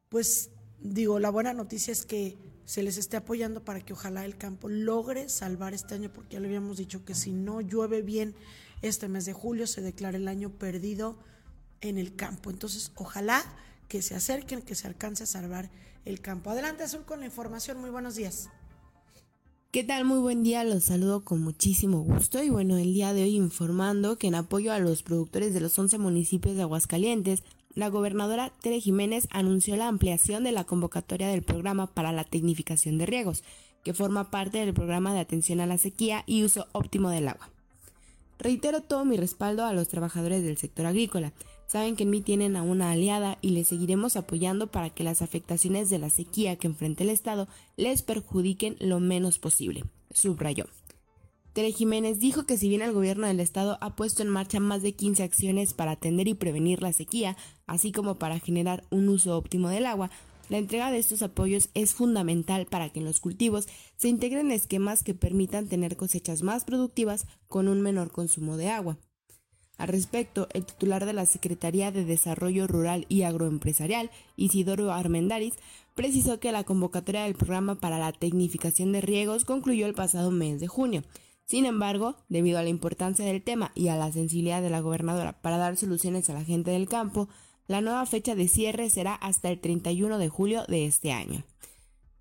pues digo, la buena noticia es que se les esté apoyando para que ojalá el campo logre salvar este año, porque ya le habíamos dicho que si no llueve bien este mes de julio se declara el año perdido en el campo. Entonces, ojalá que se acerquen, que se alcance a salvar el campo. Adelante, Azul, con la información. Muy buenos días. ¿Qué tal? Muy buen día, los saludo con muchísimo gusto y bueno, el día de hoy informando que en apoyo a los productores de los 11 municipios de Aguascalientes, la gobernadora Tere Jiménez anunció la ampliación de la convocatoria del programa para la tecnificación de riegos, que forma parte del programa de atención a la sequía y uso óptimo del agua. Reitero todo mi respaldo a los trabajadores del sector agrícola. Saben que en mí tienen a una aliada y les seguiremos apoyando para que las afectaciones de la sequía que enfrenta el Estado les perjudiquen lo menos posible, subrayó. Tere Jiménez dijo que si bien el gobierno del estado ha puesto en marcha más de 15 acciones para atender y prevenir la sequía, así como para generar un uso óptimo del agua, la entrega de estos apoyos es fundamental para que en los cultivos se integren esquemas que permitan tener cosechas más productivas con un menor consumo de agua. Al respecto, el titular de la Secretaría de Desarrollo Rural y Agroempresarial, Isidoro Armendaris, precisó que la convocatoria del programa para la tecnificación de riegos concluyó el pasado mes de junio. Sin embargo, debido a la importancia del tema y a la sensibilidad de la gobernadora para dar soluciones a la gente del campo, la nueva fecha de cierre será hasta el 31 de julio de este año.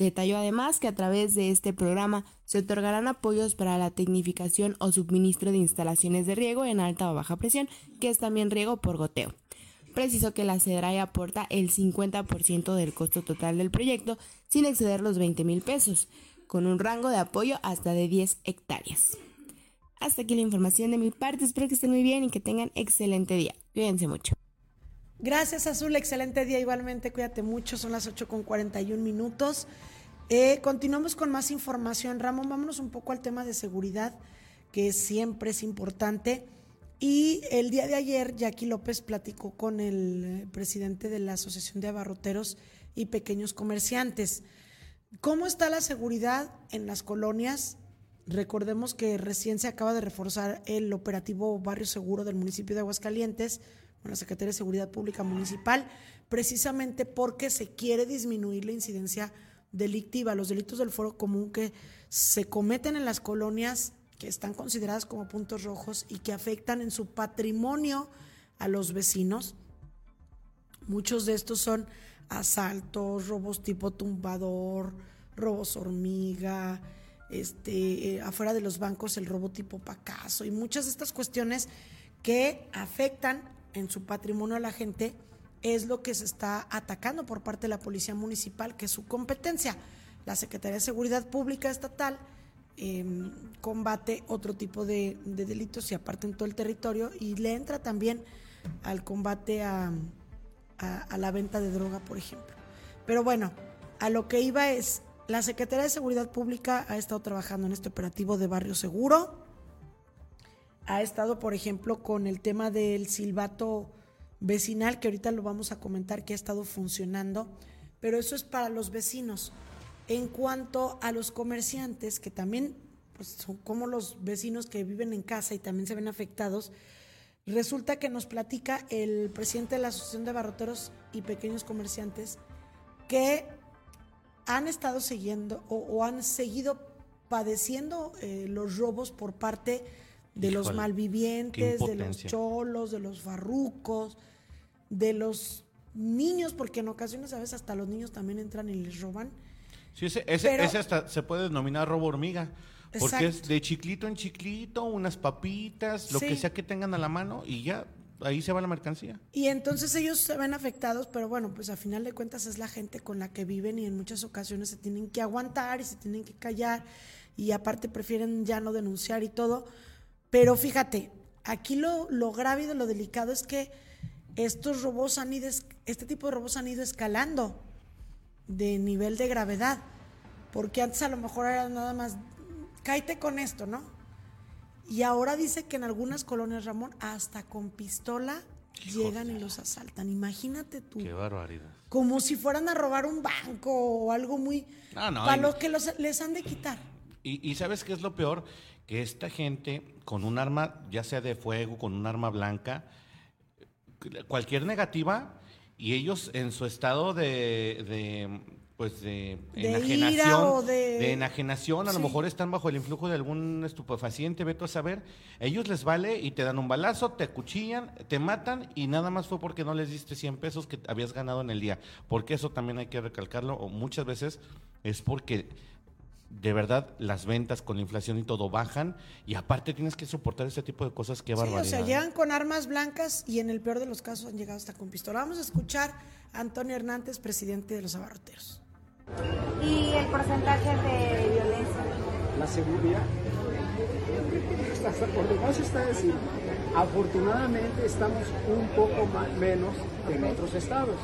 Detalló además que a través de este programa se otorgarán apoyos para la tecnificación o suministro de instalaciones de riego en alta o baja presión, que es también riego por goteo. precisó que la CEDRAI aporta el 50% del costo total del proyecto sin exceder los 20 mil pesos, con un rango de apoyo hasta de 10 hectáreas. Hasta aquí la información de mi parte, espero que estén muy bien y que tengan excelente día. Cuídense mucho. Gracias Azul, excelente día igualmente, cuídate mucho, son las 8 con 41 minutos. Eh, continuamos con más información. Ramón, vámonos un poco al tema de seguridad, que siempre es importante. Y el día de ayer, Jackie López platicó con el eh, presidente de la Asociación de Abarroteros y Pequeños Comerciantes. ¿Cómo está la seguridad en las colonias? Recordemos que recién se acaba de reforzar el operativo Barrio Seguro del municipio de Aguascalientes, con la Secretaría de Seguridad Pública Municipal, precisamente porque se quiere disminuir la incidencia delictiva, los delitos del foro común que se cometen en las colonias que están consideradas como puntos rojos y que afectan en su patrimonio a los vecinos. Muchos de estos son asaltos, robos tipo tumbador, robos hormiga, este, eh, afuera de los bancos el robo tipo pacaso y muchas de estas cuestiones que afectan en su patrimonio a la gente es lo que se está atacando por parte de la Policía Municipal, que es su competencia. La Secretaría de Seguridad Pública Estatal em, combate otro tipo de, delitos y aparte en todo el territorio y le entra también al combate a, a la venta de droga, por ejemplo. Pero bueno, a lo que iba es, la Secretaría de Seguridad Pública ha estado trabajando en este operativo de Barrio Seguro, ha estado, por ejemplo, con el tema del silbato vecinal, que ahorita lo vamos a comentar que ha estado funcionando, pero eso es para los vecinos. En cuanto a los comerciantes, que también pues, son como los vecinos que viven en casa y también se ven afectados, resulta que nos platica el presidente de la Asociación de Barroteros y Pequeños Comerciantes que han estado siguiendo o, han seguido padeciendo eh, los robos por parte de los malvivientes, de los cholos, de los farrucos, de los niños, porque en ocasiones a veces hasta los niños también entran y les roban. Sí, ese, ese, hasta se puede denominar robo hormiga. Porque es de chiclito en chiclito, unas papitas, lo que sea que tengan a la mano y ya ahí se va la mercancía. Y entonces ellos se ven afectados, pero bueno, pues a final de cuentas es la gente con la que viven y en muchas ocasiones se tienen que aguantar y se tienen que callar y aparte prefieren ya no denunciar y todo. Pero fíjate, aquí lo, lo grave y lo delicado es que estos robos han ido, este tipo de robos han ido escalando de nivel de gravedad, porque antes a lo mejor era nada más, cáite con esto, ¿no? Y ahora dice que en algunas colonias, Ramón, hasta con pistola llegan y los asaltan. Imagínate tú. Qué barbaridad. Como si fueran a robar un banco o algo muy... No, no, para lo que les han de quitar. Y, y, ¿sabes qué es lo peor? Que esta gente con un arma, ya sea de fuego, con un arma blanca, cualquier negativa y ellos en su estado de, de pues de, enajenación, de... enajenación, a lo mejor están bajo el influjo de algún estupefaciente, veto a saber, ellos les vale y te dan un balazo, te cuchillan, te matan y nada más fue porque no les diste 100 pesos que habías ganado en el día, porque eso también hay que recalcarlo, o muchas veces es porque de verdad las ventas con la inflación y todo bajan y aparte tienes que soportar ese tipo de cosas que barbaridad. Sí, o sea, llegan con armas blancas y en el peor de los casos han llegado hasta con pistola. Vamos a escuchar a Antonio Hernández, presidente de los abarroteros. ¿Y el porcentaje de violencia? La seguridad. Hasta por demás está decir, afortunadamente estamos un poco más, menos que en otros estados.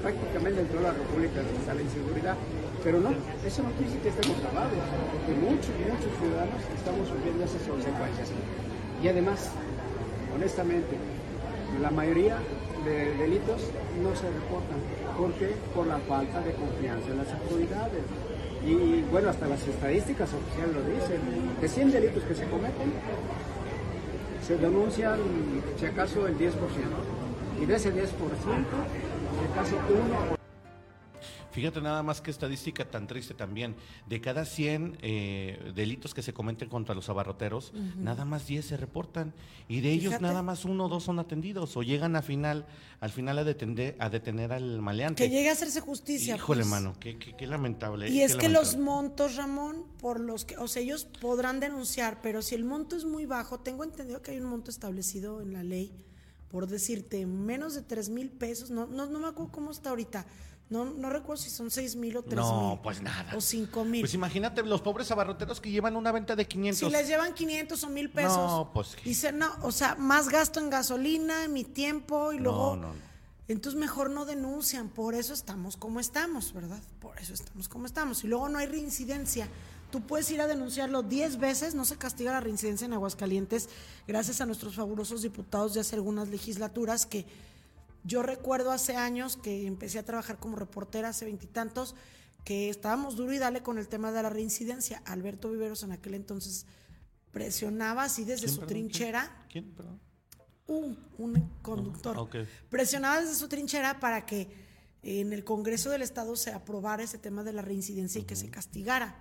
Prácticamente dentro de la República está la inseguridad. Pero no, eso no quiere decir que estemos salvados, porque muchos, muchos ciudadanos estamos sufriendo esas consecuencias. Y además, honestamente, la mayoría de delitos no se reportan. ¿Por qué? Por la falta de confianza en las autoridades. Y bueno, hasta las estadísticas oficiales lo dicen. De 100 delitos que se cometen, se denuncian, si acaso, el 10%. Y de ese 10%, casi uno Fíjate nada más que estadística tan triste también. De cada 100 eh, delitos que se cometen contra los abarroteros, nada más 10 se reportan. Y de ellos nada más uno o dos son atendidos o llegan a final, al final a detener, a detener al maleante. Que llegue a hacerse justicia. Híjole, pues. mano, qué, qué, lamentable. Y es que los montos, Ramón, por los que, o sea, ellos podrán denunciar, pero si el monto es muy bajo, tengo entendido que hay un monto establecido en la ley por decirte, menos de 3 mil pesos, no, no, no me acuerdo cómo está ahorita. No, no recuerdo si son 6 mil o 3 mil. No, pues nada. O 5 mil. Pues imagínate los pobres abarroteros que llevan una venta de 500. Si les llevan 500 o mil pesos. No, pues, Dicen, no, o sea, más gasto en gasolina, en mi tiempo y luego. No, no, no. Entonces mejor no denuncian. Por eso estamos como estamos, ¿verdad? Por eso estamos como estamos. Y luego no hay reincidencia. Tú puedes ir a denunciarlo 10 veces, no se castiga la reincidencia en Aguascalientes, gracias a nuestros fabulosos diputados de hace algunas legislaturas que yo recuerdo hace años que empecé a trabajar como reportera, hace veintitantos, que estábamos duro y dale con el tema de la reincidencia. Alberto Viveros en aquel entonces presionaba así desde ¿Quién, su perdón? trinchera, ¿Quién? Perdón. un, un conductor, presionaba desde su trinchera para que en el Congreso del Estado se aprobara ese tema de la reincidencia y que se castigara.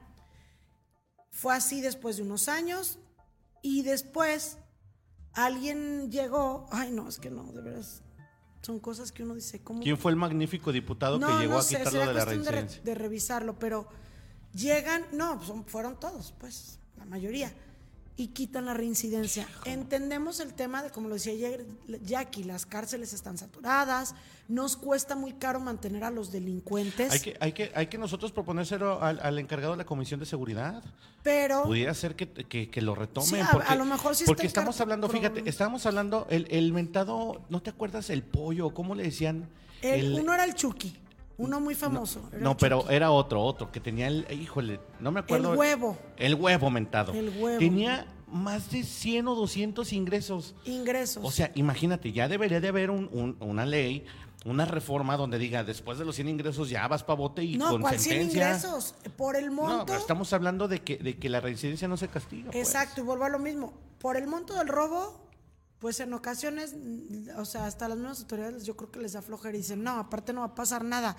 Fue así después de unos años y después alguien llegó, ay no, es que no, de veras, son cosas que uno dice, ¿cómo? ¿Quién fue el magnífico diputado que llegó a quitarlo de la cuestión de, reincidencia? de revisarlo, pero llegan, no, son- fueron todos, pues, la mayoría, y quitan la reincidencia. Entendemos el tema de, como lo decía ayer Jackie, las cárceles están saturadas, nos cuesta muy caro mantener a los delincuentes, Hay que, hay, que, hay que nosotros proponérselo al, al encargado de la Comisión de Seguridad. pero Pudiera ser que, que, que lo retomen. Sí, a- porque, a lo mejor sí Porque estamos hablando, fíjate, estábamos hablando, el, el mentado, ¿no te acuerdas el pollo? ¿Cómo le decían? el- El- uno era el Chucky, uno muy famoso. No, pero era otro, otro, que tenía el, híjole, no me acuerdo. El huevo. El huevo mentado. El huevo. Tenía más de 100 o 200 ingresos. ingresos. O sea, imagínate, ya debería de haber un- un- una ley, una reforma donde diga, después de los 100 ingresos ya vas pa' bote y no, con ¿cuál 100 sentencia. ingresos? Por el monto. No, pero estamos hablando de que, de que la reincidencia no se castiga. pues. Exacto, y vuelvo a lo mismo. Por el monto del robo, pues en ocasiones, mm, o sea, hasta las mismas autoridades yo creo que les da flojera y dicen, no, aparte no va a pasar nada.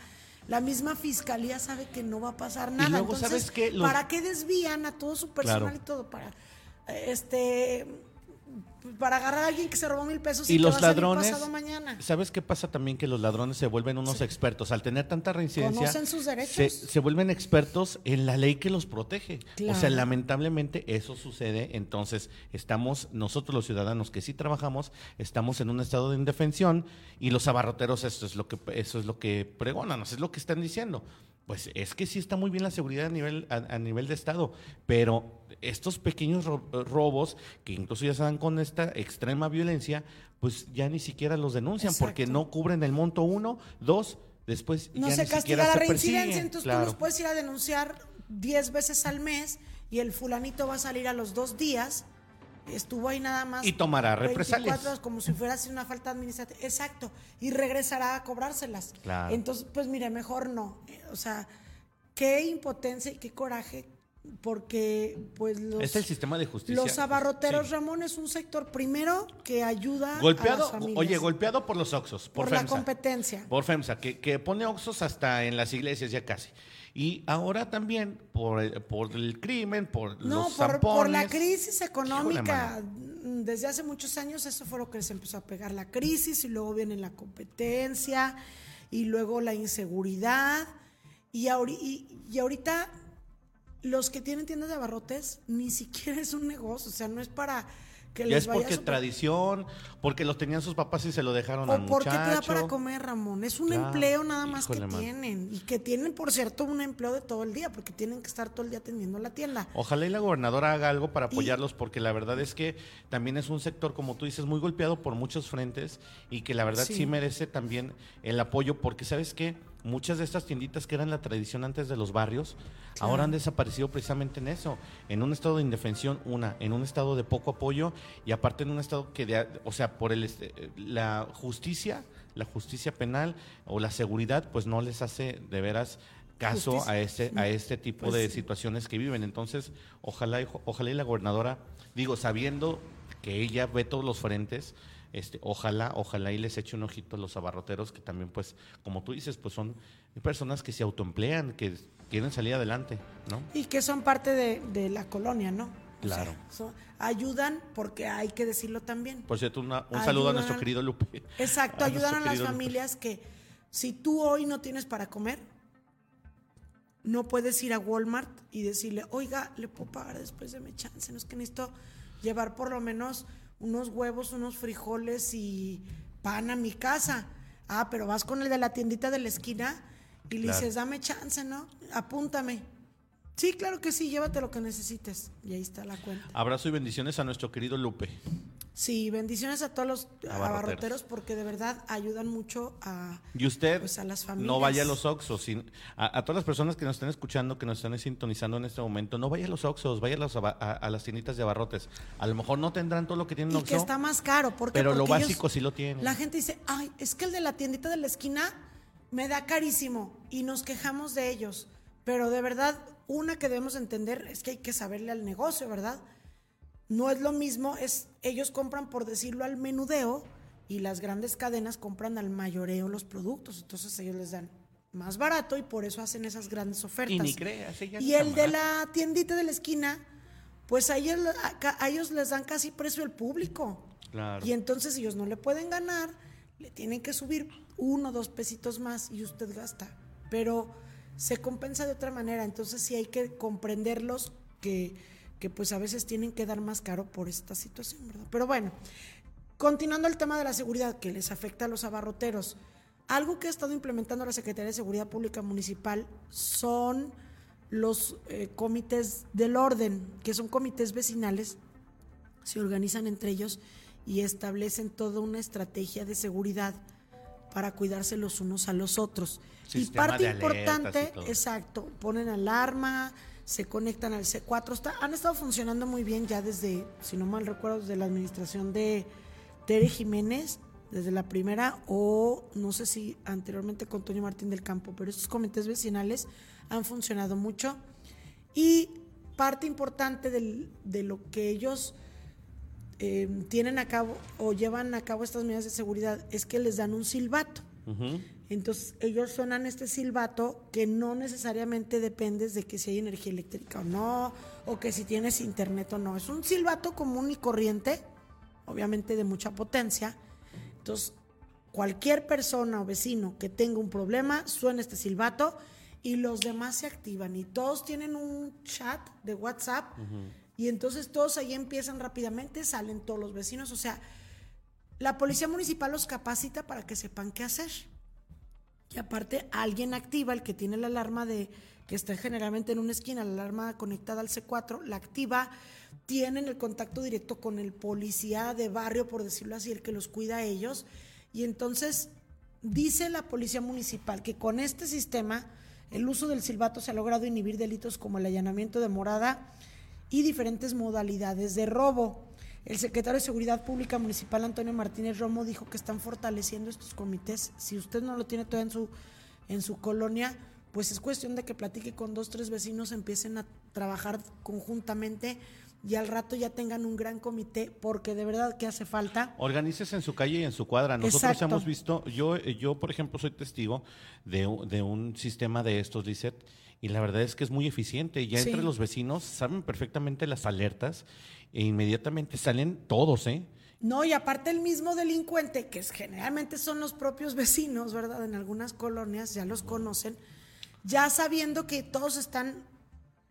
La misma fiscalía sabe que no va a pasar nada. luego, Entonces, ¿sabes qué? Los- ¿para qué desvían a todo su personal Claro. y todo? Para, este, para agarrar a alguien que se robó mil pesos y, los ladrones, pasado mañana. ¿sabes qué pasa también? Que los ladrones se vuelven unos expertos. Al tener tanta reincidencia, Conocen sus derechos. Se, se vuelven expertos en la ley que los protege. O sea, lamentablemente eso sucede. Entonces, estamos, nosotros los ciudadanos que sí trabajamos, estamos en un estado de indefensión y los abarroteros, eso es lo que, eso es lo que pregonan, eso es lo que están diciendo. Pues es que sí está muy bien la seguridad a nivel, a, a nivel de Estado, pero estos pequeños ro- robos, que incluso ya se dan con esta extrema violencia, pues ya ni siquiera los denuncian porque no cubren el monto uno, dos, después no ya se ni castiga la se reincidencia, persiguen. entonces Claro. tú los puedes ir a denunciar 10 veces al mes y el fulanito va a salir a los dos días, estuvo ahí nada más. Y tomará 24 represalias. horas como si fuera así una falta administrativa, exacto, y regresará a cobrárselas. Claro. Entonces, pues mire, mejor no, o sea, qué impotencia y qué coraje, porque pues los... Es el sistema de justicia. Los abarroteros, Sí. Ramón, es un sector primero que ayuda a Golpeado, las familias. oye, golpeado por los Oxos, por, por la competencia. Por FEMSA, que, que pone Oxos hasta en las iglesias ya casi. Y ahora también por el, por el crimen, por No, los por, por la crisis económica. Híjole, Desde hace muchos años eso fue lo que se empezó a pegar la crisis y luego viene la competencia y luego la inseguridad. Y, ahori- y- y ahorita los que tienen tiendas de abarrotes ni siquiera es un negocio, o sea, no es para que Ya les es porque tradición, porque los tenían sus papás y se lo dejaron al o porque te da para comer, Ramón. Es un empleo nada más híjole, que tienen. Y que tienen, por cierto, un empleo de todo el día, porque tienen que estar todo el día atendiendo la tienda. Ojalá y la gobernadora haga algo para Y- apoyarlos, porque la verdad es que también es un sector, como tú dices, muy golpeado por muchos frentes y que la verdad sí, Sí. merece también el apoyo, porque sabes qué, muchas de estas tienditas que eran la tradición antes de los barrios, ahora han desaparecido precisamente en eso, en un estado de indefensión, una, en un estado de poco apoyo y aparte en un estado que, de- o sea, por el este, la justicia, la justicia penal o la seguridad, pues no les hace de veras caso Justicia. a este a este tipo Pues de sí. situaciones que viven. Entonces, ojalá ojalá y la gobernadora, digo, sabiendo que ella ve todos los frentes, este, ojalá, ojalá y les eche un ojito a los abarroteros que también, pues, como tú dices, pues son personas que se autoemplean, que quieren salir adelante, ¿no? Y que son parte de, de la colonia, ¿no? O sea, Claro. son- ayudan porque hay que decirlo también. Por cierto, una- un saludo a nuestro querido Lupe. Exacto, A ayudan a las Lupe. familias que si tú hoy no tienes para comer, no puedes ir a Walmart y decirle, oiga, le puedo pagar después de mi chance, no es que necesito llevar por lo menos unos huevos, unos frijoles y van a mi casa. Ah, pero vas con el de la tiendita de la esquina y le Claro. dices, dame chance, ¿no? Apúntame. Sí, claro que sí, llévate lo que necesites. Y ahí está la cuenta. Abrazo y bendiciones a nuestro querido Lupe. Sí, bendiciones a todos los Abarroteros. abarroteros porque de verdad ayudan mucho a... Y usted Pues a las no familias. vaya a los Oxos. a, a todas las personas que nos están escuchando, que nos están sintonizando en este momento, no vaya a los Oxos, vaya a las, aba- a, a las tienditas de abarrotes. A lo mejor no tendrán todo lo que tienen Y Oxxo, que está más caro. pero lo ellos- básico sí lo tienen. La gente dice, ay, es que el de la tiendita de la esquina me da carísimo y nos quejamos de ellos. Pero de verdad, una que debemos entender es que hay que saberle al negocio, ¿verdad? No es lo mismo, es ellos compran, por decirlo, al menudeo y las grandes cadenas compran al mayoreo los productos. Entonces ellos les dan más barato y por eso hacen esas grandes ofertas. Y ni creas, Y no el de la tiendita de la esquina, pues a ellos, a- a ellos les dan casi precio el público. Claro. Y entonces ellos no le pueden ganar, le tienen que subir uno o dos pesitos más y usted gasta. Pero se compensa de otra manera. Entonces sí hay que comprenderlos que, que pues a veces tienen que dar más caro por esta situación, ¿verdad? Pero bueno, continuando el tema de la seguridad que les afecta a los abarroteros, algo que ha estado implementando la Secretaría de Seguridad Pública Municipal son los eh, comités del orden, que son comités vecinales se organizan entre ellos y establecen toda una estrategia de seguridad para cuidarse los unos a los otros. y parte importante, y exacto, ponen alarma, se conectan al C4, está- han estado funcionando muy bien ya desde, si no mal recuerdo, desde la administración de Tere Jiménez, desde la primera, o no sé si anteriormente con Toño Martín del Campo, pero estos comités vecinales han funcionado mucho. Y parte importante del- de lo que ellos eh, tienen a cabo o llevan a cabo estas medidas de seguridad es que les dan un silbato. Ujú. Entonces ellos suenan este silbato que no necesariamente dependes de que si hay energía eléctrica o no, o que si tienes internet o no. Es un silbato común y corriente, obviamente de mucha potencia. Entonces cualquier persona o vecino que tenga un problema suena este silbato y los demás se activan y todos tienen un chat de WhatsApp y entonces todos ahí empiezan rápidamente, salen todos los vecinos, o sea, la policía municipal los capacita para que sepan qué hacer. Y aparte, alguien activa, el que tiene la alarma de que está generalmente en una esquina, la alarma conectada al C4, la activa, tienen el contacto directo con el policía de barrio, por decirlo así, el que los cuida a ellos. Y entonces dice la policía municipal que con este sistema el uso del silbato se ha logrado inhibir delitos como el allanamiento de morada y diferentes modalidades de robo. El secretario de Seguridad Pública Municipal, Antonio Martínez Romo, dijo que están fortaleciendo estos comités. Si usted no lo tiene todavía en su, en su colonia, pues es cuestión de que platique con dos, tres vecinos, empiecen a trabajar conjuntamente y al rato ya tengan un gran comité, porque de verdad que hace falta. Organícese en su calle y en su cuadra. Nosotros Exacto. hemos visto, yo, yo por ejemplo soy testigo de, un- de un sistema de estos, Lisset, y la verdad es que es muy eficiente. Ya Sí. entre los vecinos saben perfectamente las alertas e inmediatamente salen todos, ¿eh? No, y aparte el mismo delincuente, que es, generalmente son los propios vecinos, ¿verdad? En algunas colonias ya los conocen, ya sabiendo que todos están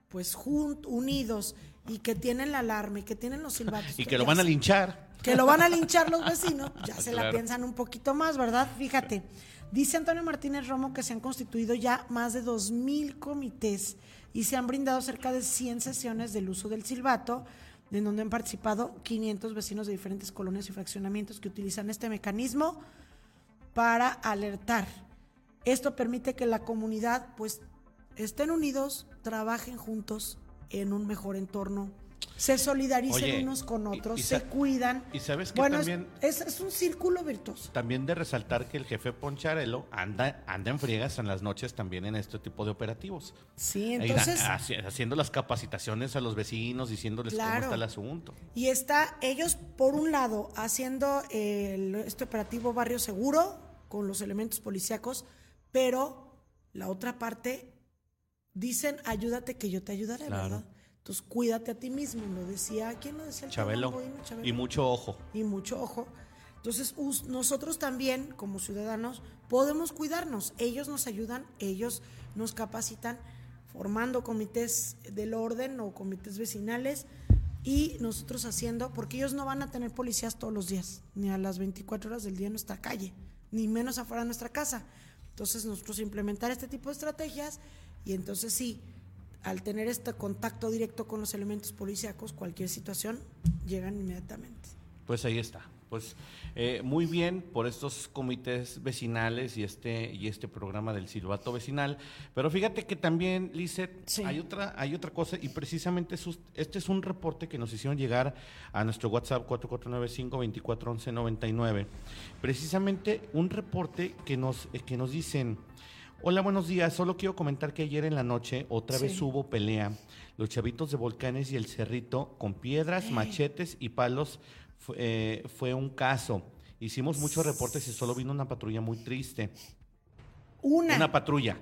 pues juntos, unidos y que tienen la alarma y que tienen los silbatos. Y que lo van a linchar. que lo van a linchar los vecinos, ya se la piensan un poquito más, ¿verdad? Fíjate, dice Antonio Martínez Romo que se han constituido ya más de 2.000 comités y se han brindado cerca de 100 sesiones del uso del silbato, en donde han participado 500 vecinos de diferentes colonias y fraccionamientos que utilizan este mecanismo para alertar. Esto permite que la comunidad pues estén unidos, trabajen juntos en un mejor entorno, se solidaricen Oye, unos con otros, y se cuidan. y sabes que bueno, también- es, es un círculo virtuoso. También de resaltar que el jefe Poncharelo anda, anda en friegas en las noches también en este tipo de operativos. Sí, entonces, haciendo las capacitaciones a los vecinos, diciéndoles cómo está el asunto. y está ellos por un lado haciendo el- este operativo Barrio Seguro con los elementos policíacos, pero la otra parte dicen ayúdate que yo te ayudaré, Claro. ¿verdad? Entonces cuídate a ti mismo, lo decía, ¿quién lo decía? El Chabelo. Chabelo. Y mucho ojo. y mucho ojo. Entonces, nosotros también, como ciudadanos, podemos cuidarnos. Ellos nos ayudan, ellos nos capacitan formando comités del orden o comités vecinales y nosotros haciendo, porque ellos no van a tener policías todos los días, ni a las 24 horas del día en nuestra calle, ni menos afuera de nuestra casa. Entonces nosotros implementar este tipo de estrategias y entonces sí, al tener este contacto directo con los elementos policíacos, cualquier situación llegan inmediatamente. Pues ahí está. Pues eh, muy bien por estos comités vecinales y este y este programa del silbato vecinal. Pero fíjate que también, Lizeth, hay otra hay otra cosa y precisamente este es un reporte que nos hicieron llegar a nuestro WhatsApp 4495-241199. Precisamente un reporte que nos eh, que nos dicen Hola, buenos días. Solo quiero comentar que ayer en la noche otra vez hubo pelea. Los chavitos de Volcanes y el Cerrito con piedras, machetes y palos eh, fue, un caso. Hicimos muchos reportes y solo vino una patrulla muy triste. Una. Una patrulla.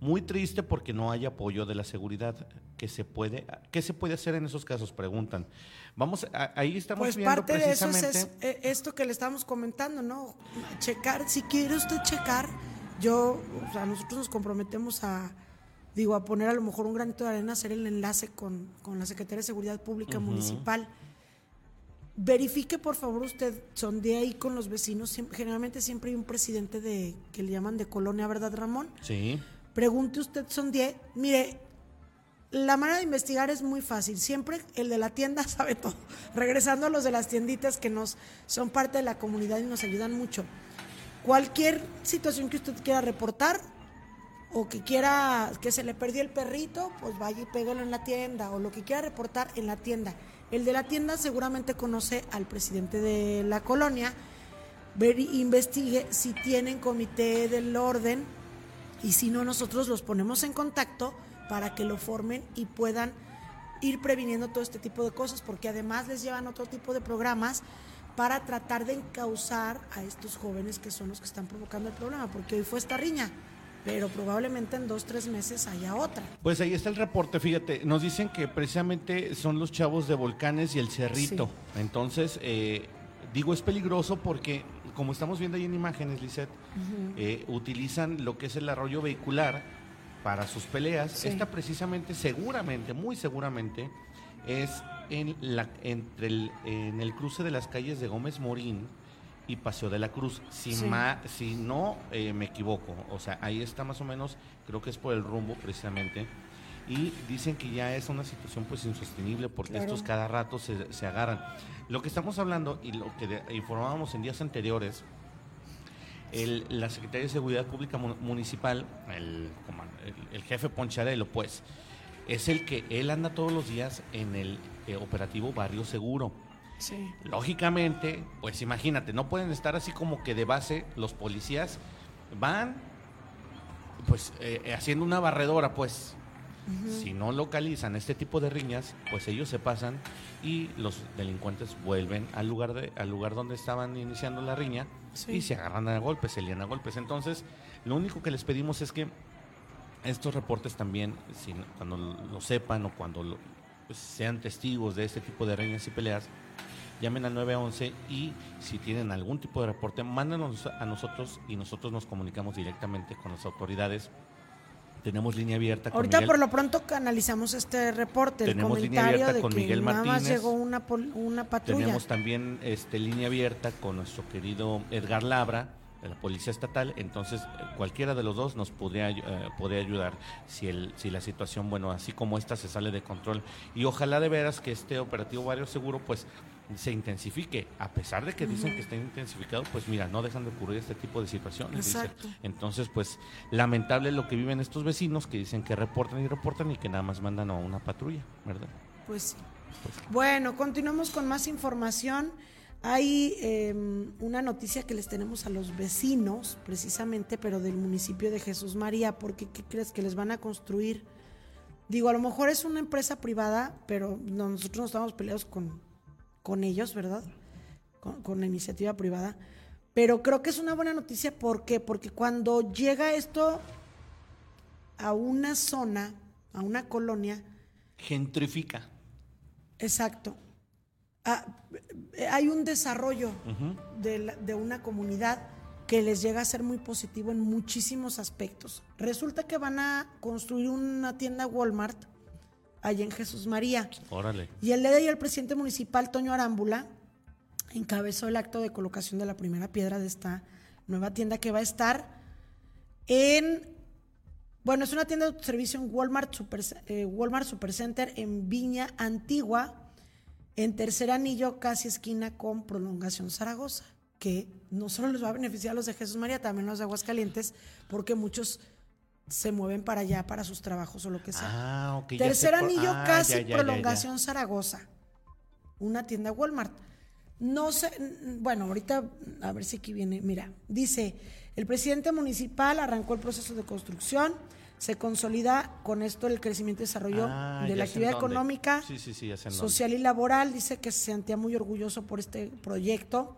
Muy triste porque no hay apoyo de la seguridad. ¿Qué se puede, qué se puede hacer en esos casos? Preguntan. Vamos, ahí estamos pues viendo parte de eso es, eh, esto que le estamos comentando, ¿no? Checar, si quiere usted checar, yo, o sea, nosotros nos comprometemos a, digo, a poner a lo mejor un granito de arena, hacer el enlace con, la Secretaría de Seguridad Pública Municipal verifique por favor usted, son de ahí con los vecinos, generalmente siempre hay un presidente de que le llaman de colonia, ¿verdad Ramón? Sí. Pregunte usted, son 10, mire, la manera de investigar es muy fácil, siempre el de la tienda sabe todo, regresando a los de las tienditas que nos son parte de la comunidad y nos ayudan mucho. Cualquier situación que usted quiera reportar, o que quiera que se le perdió el perrito, pues vaya y pégalo en la tienda, o lo que quiera reportar en la tienda. El de la tienda seguramente conoce al presidente de la colonia, ver, investigue si tienen comité del orden y si no, nosotros los ponemos en contacto para que lo formen y puedan ir previniendo todo este tipo de cosas, porque además les llevan otro tipo de programas para tratar de encauzar a estos jóvenes que son los que están provocando el problema, porque hoy fue esta riña pero probablemente en dos, tres meses haya otra. Pues ahí está el reporte, fíjate, nos dicen que precisamente son los chavos de Volcanes y el Cerrito. Entonces, eh, digo, es peligroso porque, como estamos viendo ahí en imágenes, Lisette, eh, utilizan lo que es el arroyo vehicular para sus peleas. Esta precisamente, seguramente, muy seguramente, es en, la, entre el, en el cruce de las calles de Gómez Morín, y Paseo de la Cruz. Si, si no eh, me equivoco, o sea, ahí está más o menos, creo que es por el rumbo precisamente. Y dicen que ya es una situación pues insostenible porque estos cada rato se, se, agarran. Lo que estamos hablando y lo que informábamos en días anteriores, el, la Secretaría de Seguridad Pública Municipal, el, el, jefe Poncharelo, pues, es el que él anda todos los días en el eh, operativo Barrio Seguro Lógicamente, pues imagínate, no pueden estar así como que de base los policías van pues eh, haciendo una barredora, pues. Si no localizan este tipo de riñas, pues ellos se pasan y los delincuentes vuelven al lugar de al lugar donde estaban iniciando la riña y se agarran a golpes, se lían a golpes. Entonces, lo único que les pedimos es que estos reportes también, cuando lo sepan o cuando pues, sean testigos de este tipo de riñas y peleas, llamen al 911 y si tienen algún tipo de reporte, mándanos a nosotros y nosotros nos comunicamos directamente con las autoridades. Tenemos línea abierta con Ahorita por lo pronto canalizamos este reporte, Tenemos línea abierta con Miguel Martínez. Nada más llegó una, una patrulla. Tenemos también este, línea abierta con nuestro querido Edgar Labra de la Policía Estatal, entonces cualquiera de los dos nos podría, eh, podría ayudar si, el, si la situación, bueno, así como esta se sale de control. Y ojalá de veras que este operativo Barrio Seguro, pues se intensifique, a pesar de que dicen que está intensificado, pues mira, no dejan de ocurrir este tipo de situaciones. Entonces, pues lamentable lo que viven estos vecinos que dicen que reportan y reportan y que nada más mandan a una patrulla, ¿verdad? Pues, pues bueno, continuamos con más información. Hay em, una noticia que les tenemos a los vecinos, precisamente, pero del municipio de Jesús María, porque ¿qué crees que les van a construir? Digo, a lo mejor es una empresa privada, pero nosotros no estamos peleados con, con ellos, ¿verdad? Con, la iniciativa privada. Pero creo que es una buena noticia, ¿por qué? Porque cuando llega esto a una zona, a una colonia... Gentrifica. Exacto. Ah, hay un desarrollo de, una comunidad que les llega a ser muy positivo en muchísimos aspectos. Resulta que van a construir una tienda Walmart allá en Jesús María. Órale. Y el día de ayer el presidente municipal, Toño Arámbula, encabezó el acto de colocación de la primera piedra de esta nueva tienda que va a estar en, bueno, es una tienda de servicio en Walmart, Super, eh, Walmart Supercenter en Viña Antigua, en tercer anillo, casi esquina con prolongación Zaragoza, que no solo les va a beneficiar a los de Jesús María, también a los de Aguascalientes, porque muchos se mueven para allá para sus trabajos o lo que sea. Ah, ok. ya Tercer anillo, ah, casi ya, ya, ya, ya. prolongación Zaragoza. Una tienda Walmart. No sé, bueno, ahorita a ver si aquí viene. Mira, dice, el presidente municipal arrancó el proceso de construcción, se consolida con esto el crecimiento y desarrollo Ah, de la actividad económica, Sí, sí, sí, social y laboral. Dice que se sentía muy orgulloso por este proyecto.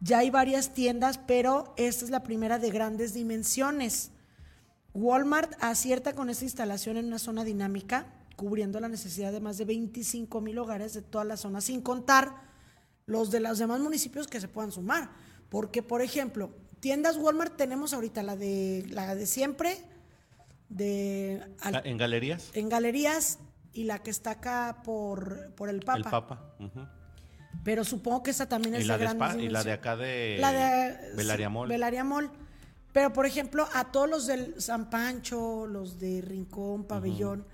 Ya hay varias tiendas, pero esta es la primera de grandes dimensiones. Walmart acierta con esta instalación en una zona dinámica, cubriendo la necesidad de más de 25 mil hogares de toda la zona, sin contar los de los demás municipios que se puedan sumar. Porque, por ejemplo, tiendas Walmart tenemos ahorita la de, la de siempre, de al- Ah, ¿En galerías? en galerías y la que está acá por, por el Papa. El Papa. Pero supongo que esta también es Y la de Spa- y la de acá de, La de Belaria sí, Mall. Belaria Mall. Pero, por ejemplo, a todos los del San Pancho, los de Rincón, Pabellón,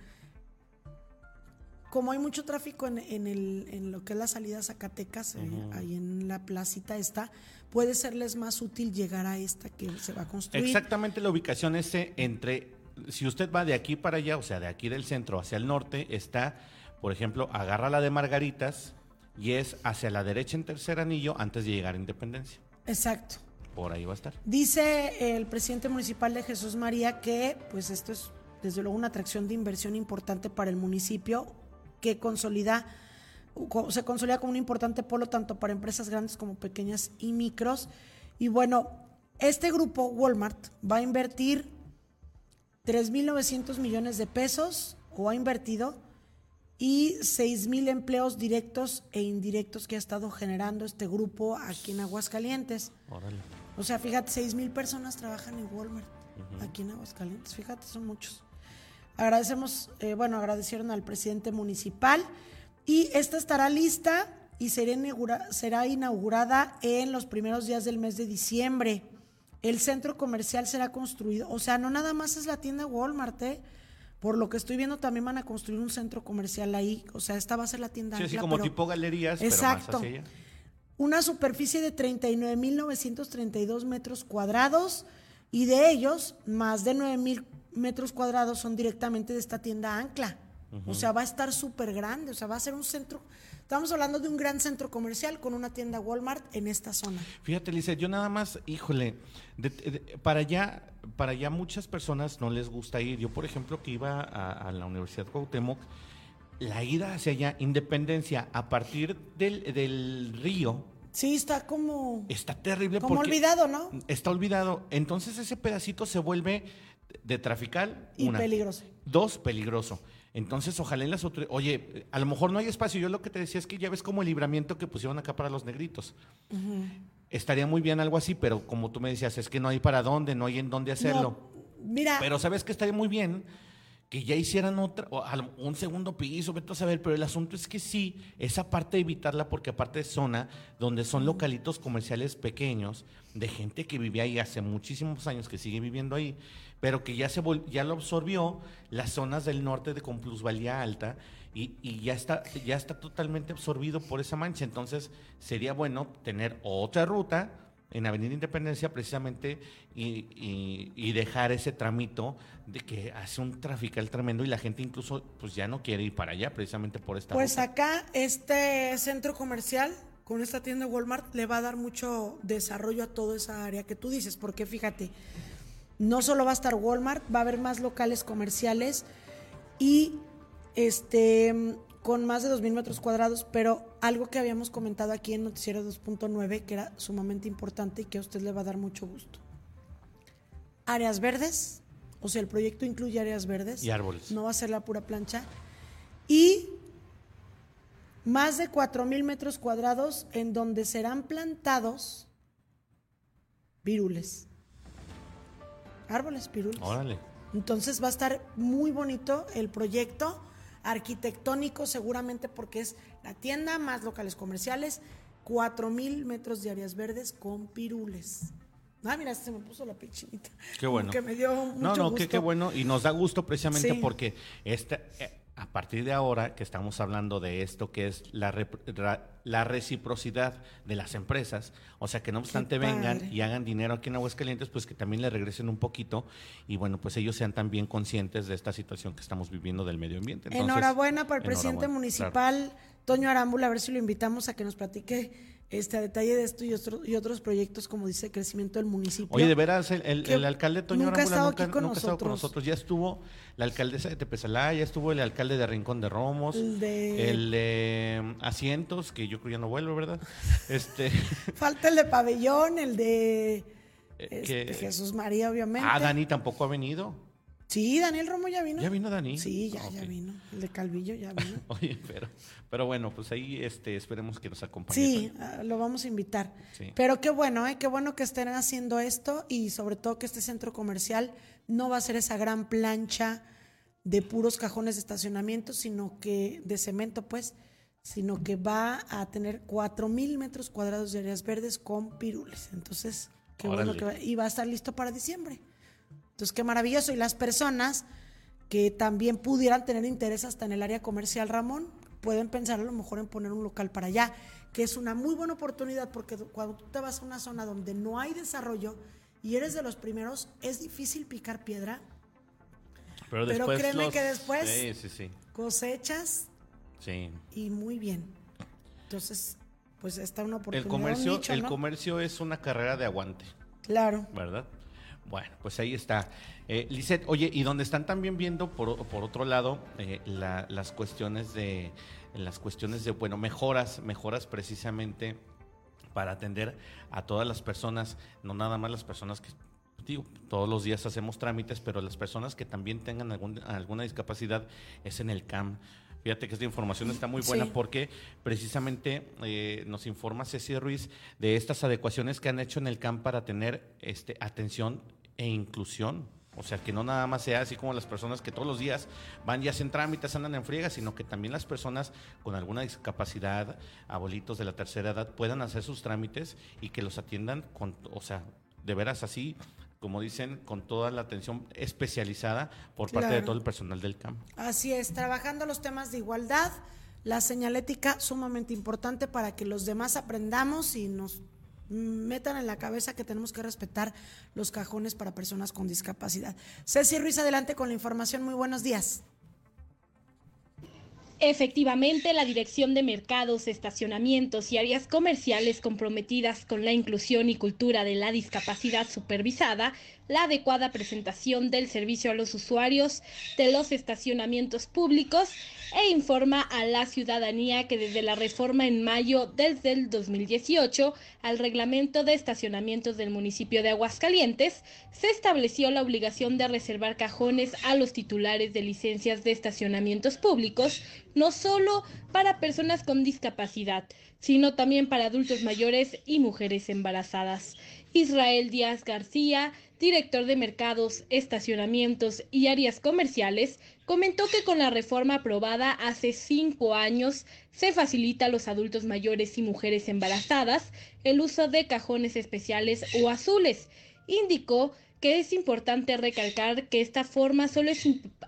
como hay mucho tráfico en, en el, en lo que es la salida a Zacatecas, eh, ahí en la placita esta, puede serles más útil llegar a esta que se va a construir. Exactamente la ubicación es eh, entre, si usted va de aquí para allá, o sea, de aquí del centro hacia el norte, está, por ejemplo, agarra la de Margaritas y es hacia la derecha en tercer anillo antes de llegar a Independencia. Exacto. Por ahí va a estar. Dice el presidente municipal de Jesús María que pues esto es desde luego una atracción de inversión importante para el municipio que consolida co- se consolida como un importante polo tanto para empresas grandes como pequeñas y micros. Y bueno, este grupo Walmart va a invertir 3.900 millones de pesos o ha invertido y 6.000 empleos directos e indirectos que ha estado generando este grupo aquí en Aguascalientes. Órale. O sea, fíjate, seis mil personas trabajan en Walmart aquí en Aguascalientes. Fíjate, son muchos. Agradecemos, eh, bueno, agradecieron al presidente municipal y esta estará lista y será, inaugura- será inaugurada en los primeros días del mes de diciembre. El centro comercial será construido, o sea, no nada más es la tienda Walmart, ¿eh? Por lo que estoy viendo, también van a construir un centro comercial ahí. O sea, esta va a ser la tienda Sí, así ancla, como pero- tipo galerías, Exacto. pero más hacia allá. una superficie de 39.932 metros cuadrados y de ellos, más de 9.000 metros cuadrados son directamente de esta tienda Ancla. O sea, va a estar súper grande, o sea, va a ser un centro, estamos hablando de un gran centro comercial con una tienda Walmart en esta zona. Fíjate, Lizeth, yo nada más, híjole, de- de- para allá, para allá muchas personas no les gusta ir. Yo, por ejemplo, que iba a, a la Universidad Cuauhtémoc, la ida hacia allá, Independencia, a partir del, del río, Sí, está como, está terrible como porque olvidado, ¿no? está olvidado. Entonces ese pedacito se vuelve de trafical. Y una. peligroso. Dos, peligroso. Entonces, ojalá en las otras. Oye, a lo mejor no hay espacio. Yo lo que te decía es que ya ves como el libramiento que pusieron acá para los negritos. Estaría muy bien algo así, pero como tú me decías, es que no hay para dónde, no hay en dónde hacerlo. No, mira, Pero sabes que estaría muy bien que ya hicieran otra, un segundo piso, vete a saber, pero el asunto es que sí, esa parte evitarla porque aparte es zona donde son localitos comerciales pequeños de gente que vivía ahí hace muchísimos años, que sigue viviendo ahí, pero que ya se vol- ya lo absorbió las zonas del norte de con plusvalía alta y, y ya está ya está totalmente absorbido por esa mancha, entonces sería bueno tener otra ruta en Avenida Independencia precisamente y, y- y dejar ese tramito de que hace un trafical tremendo y la gente incluso pues ya no quiere ir para allá precisamente por esta Pues ruta. acá este centro comercial con esta tienda Walmart le va a dar mucho desarrollo a toda esa área que tú dices, porque fíjate, no solo va a estar Walmart, va a haber más locales comerciales y este con más de 2.000 metros cuadrados, pero algo que habíamos comentado aquí en Noticiero 2.9 que era sumamente importante y que a usted le va a dar mucho gusto. Áreas verdes, o sea, el proyecto incluye áreas verdes. Y árboles. No va a ser la pura plancha. Y más de 4.000 metros cuadrados en donde serán plantados virules. Árboles pirules. Órale. Entonces va a estar muy bonito el proyecto. arquitectónico, seguramente porque es la tienda más locales comerciales, cuatro mil metros de áreas verdes con pirules. Ah, mira, se me puso la pechinita. Qué bueno. Que me dio mucho no, no, gusto. qué, qué bueno. Y nos da gusto precisamente Sí. porque este, eh, a partir de ahora que estamos hablando de esto que es la, ra- la reciprocidad de las empresas, o sea, que no obstante vengan y hagan dinero aquí en Aguascalientes, pues que también le regresen un poquito y bueno, pues ellos sean también conscientes de esta situación que estamos viviendo del medio ambiente. Entonces, enhorabuena para el presidente municipal, Toño Arámbula, a ver si lo invitamos a que nos platique este a detalle de esto y, otro- y otros proyectos, como dice, crecimiento del municipio. Oye, de veras, el, el- alcalde Toño nunca ha nunca, aquí con nunca ha estado con nosotros. Ya estuvo la alcaldesa de Tepezalá, ya estuvo el alcalde de Rincón de Romos, El de- el de mm, Asientos, que yo creo ya no vuelve, ¿verdad? Este, Falta el de pabellón, el de Eh, este, que- Jesús María, obviamente. ah, Dani tampoco ha venido. Sí, Daniel Romo ya vino. ¿Ya vino Dani? Sí, ya, ya vino. El de Calvillo ya vino. Oye, pero, pero bueno, pues ahí este, esperemos que nos acompañe. Sí, ah, lo vamos a invitar. Sí. Pero qué bueno, ¿eh? qué bueno que estén haciendo esto y sobre todo que este centro comercial no va a ser esa gran plancha de puros cajones de estacionamiento, sino que de cemento, pues, sino que va a tener cuatro mil metros cuadrados de áreas verdes con pirules. Entonces, qué bueno que va, y va a estar listo para diciembre. Entonces, qué maravilloso. Y las personas que también pudieran tener interés hasta en el área comercial, Ramón, pueden pensar a lo mejor en poner un local para allá, que es una muy buena oportunidad porque cuando tú te vas a una zona donde no hay desarrollo y eres de los primeros, es difícil picar piedra, Pero, pero créeme los- que después- Sí, sí, sí. cosechas y muy bien. Entonces, pues está una oportunidad. El comercio, un nicho, el ¿no? comercio es una carrera de aguante. Claro. ¿verdad? Bueno, pues ahí está. Eh, oye, y donde están también viendo, por, por otro lado, eh, la- las cuestiones de, las cuestiones de, bueno, mejoras, mejoras precisamente para atender a todas las personas, no nada más las personas que, digo, todos los días hacemos trámites, pero las personas que también tengan algún- alguna discapacidad es en el CAM. Fíjate que esta información está muy buena Sí. porque precisamente eh, nos informa Ceci Ruiz de estas adecuaciones que han hecho en el CAM para tener este, atención e inclusión. O sea, que no nada más sea así como las personas que todos los días van y hacen trámites, andan en friega, sino que también las personas con alguna discapacidad, abuelitos de la tercera edad, puedan hacer sus trámites y que los atiendan con, o sea, de veras así, como dicen, con toda la atención especializada por parte de todo el personal del CAM. Así es, trabajando los temas de igualdad, la señalética sumamente importante para que los demás aprendamos y nos metan en la cabeza que tenemos que respetar los cajones para personas con discapacidad. Ceci Ruiz, adelante con la información. Muy buenos días. Efectivamente, la Dirección de Mercados, Estacionamientos y Áreas Comerciales comprometidas con la inclusión y cultura de la discapacidad supervisada, la adecuada presentación del servicio a los usuarios de los estacionamientos públicos e informa a la ciudadanía que desde la reforma en mayo desde el 2018 al reglamento de estacionamientos del municipio de Aguascalientes, se estableció la obligación de reservar cajones a los titulares de licencias de estacionamientos públicos, no solo para personas con discapacidad, sino también para adultos mayores y mujeres embarazadas. Israel Díaz García, director de mercados, estacionamientos y áreas comerciales, comentó que con la reforma aprobada hace cinco años se facilita a los adultos mayores y mujeres embarazadas el uso de cajones especiales o azules. Indicó que es importante recalcar que esta forma solo es,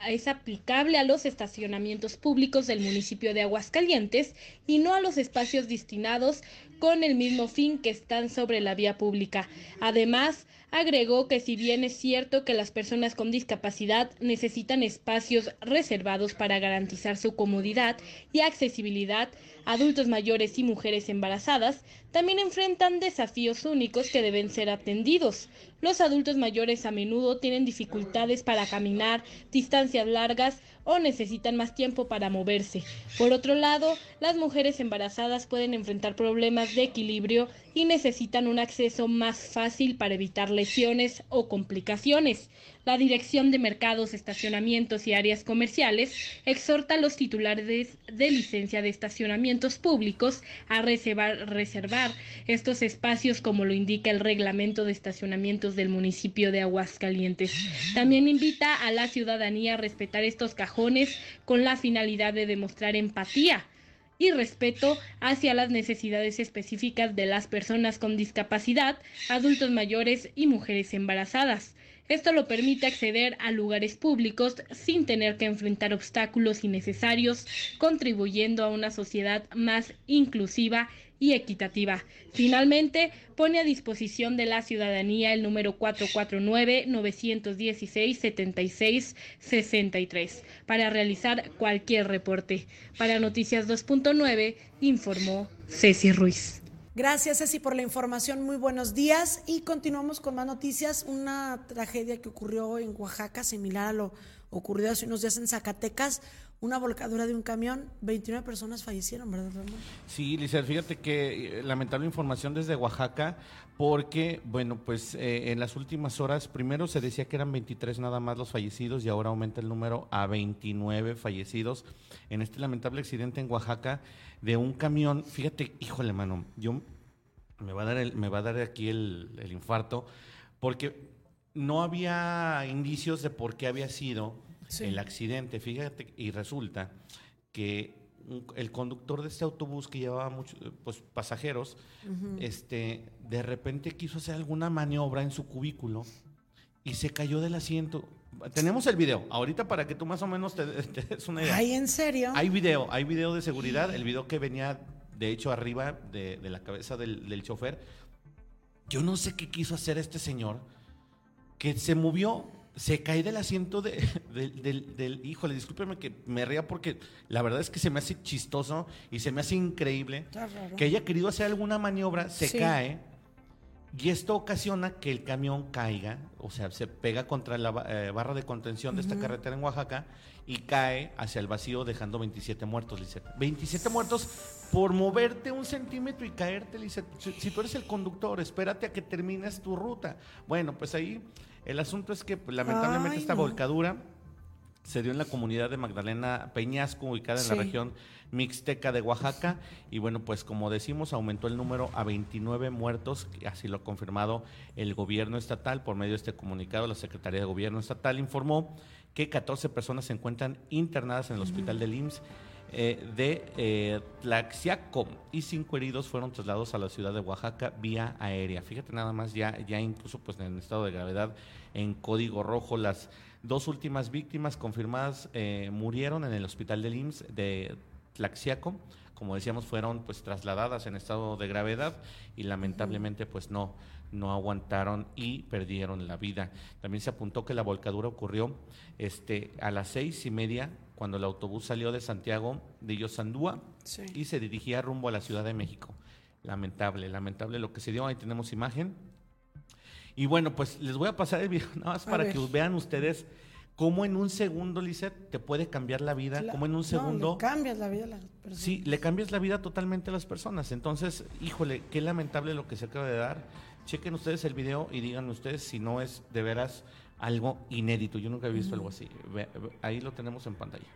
es aplicable a los estacionamientos públicos del municipio de Aguascalientes y no a los espacios destinados con el mismo fin que están sobre la vía pública. Además, agregó que si bien es cierto que las personas con discapacidad necesitan espacios reservados para garantizar su comodidad y accesibilidad, adultos mayores y mujeres embarazadas también enfrentan desafíos únicos que deben ser atendidos. Los adultos mayores a menudo tienen dificultades para caminar distancias largas o necesitan más tiempo para moverse. Por otro lado, las mujeres embarazadas pueden enfrentar problemas de equilibrio y necesitan un acceso más fácil para evitar lesiones o complicaciones. La Dirección de Mercados, Estacionamientos y Áreas Comerciales exhorta a los titulares de licencia de estacionamientos públicos a reservar, estos espacios como lo indica el reglamento de estacionamientos del municipio de Aguascalientes. También invita a la ciudadanía a respetar estos cajones con la finalidad de demostrar empatía y respeto hacia las necesidades específicas de las personas con discapacidad, adultos mayores y mujeres embarazadas. Esto lo permite acceder a lugares públicos sin tener que enfrentar obstáculos innecesarios, contribuyendo a una sociedad más inclusiva y equitativa. Finalmente, pone a disposición de la ciudadanía el número 449-916-7663 para realizar cualquier reporte. Para Noticias 2.9, informó Ceci Ruiz. Gracias, Ceci, por la información. Muy buenos días. Y continuamos con más noticias. Una tragedia que ocurrió en Oaxaca, similar a lo ocurrido hace unos días en Zacatecas. Una volcadura de un camión, 29 personas fallecieron, ¿verdad, Ramón? Sí, Lizeth, fíjate que eh, lamentable información desde Oaxaca, porque, bueno, pues eh, en las últimas horas, primero se decía que eran 23 nada más los fallecidos y ahora aumenta el número a 29 fallecidos en este lamentable accidente en Oaxaca de un camión. Fíjate, híjole, mano, yo me va a dar, el, me va a dar aquí el, el infarto, porque no había indicios de por qué había sido Sí. el accidente. Fíjate, y resulta que un- el conductor de este autobús que llevaba muchos pues, pasajeros, este, de repente quiso hacer alguna maniobra en su cubículo y se cayó del asiento. Tenemos el video, ahorita para que tú más o menos te, te des una idea. Ay, ¿en serio? Hay video, hay video de seguridad, el video que venía de hecho arriba de, de la cabeza del, del chofer. Yo no sé qué quiso hacer este señor, que se movió, se cae del asiento de, del, del, del- híjole, discúlpeme que me ría porque la verdad es que se me hace chistoso y se me hace increíble que haya querido hacer alguna maniobra, se Sí. cae y esto ocasiona que el camión caiga, o sea, se pega contra la eh, barra de contención de esta carretera en Oaxaca y cae hacia el vacío dejando 27 muertos, Lisette. 27 muertos por moverte un centímetro y caerte, Lisette. Si, si tú eres el conductor, espérate a que termines tu ruta. Bueno, pues ahí el asunto es que pues, lamentablemente Ay, esta no. volcadura se dio en la comunidad de Magdalena Peñasco, ubicada en Sí. la región mixteca de Oaxaca. Y bueno, pues como decimos, aumentó el número a 29 muertos, así lo ha confirmado el gobierno estatal. Por medio de este comunicado, la Secretaría de Gobierno Estatal informó que 14 personas se encuentran internadas en el hospital del IMSS eh, de eh, Tlaxiaco y cinco heridos fueron trasladados a la ciudad de Oaxaca vía aérea. Fíjate nada más, ya, ya incluso pues en estado de gravedad en código rojo las dos últimas víctimas confirmadas eh, murieron en el hospital del IMSS de Tlaxiaco. Como decíamos, fueron pues trasladadas en estado de gravedad y lamentablemente pues no, no aguantaron y perdieron la vida. También se apuntó que la volcadura ocurrió este, a las seis y media cuando el autobús salió de Santiago de Yosandúa Sí. y se dirigía rumbo a la Ciudad de México. Lamentable, lamentable lo que se dio. Ahí tenemos imagen. Y bueno, pues les voy a pasar el video nada más A para ver. que vean ustedes cómo en un segundo, Lisette, te puede cambiar la vida, cómo en un no, segundo... le cambias la vida a las personas. Sí, le cambias la vida totalmente a las personas. Entonces, híjole, qué lamentable lo que se acaba de dar. Chequen ustedes el video y díganme ustedes si no es de veras algo inédito. Yo nunca he visto algo así. Ve- ve- ahí lo tenemos en pantalla.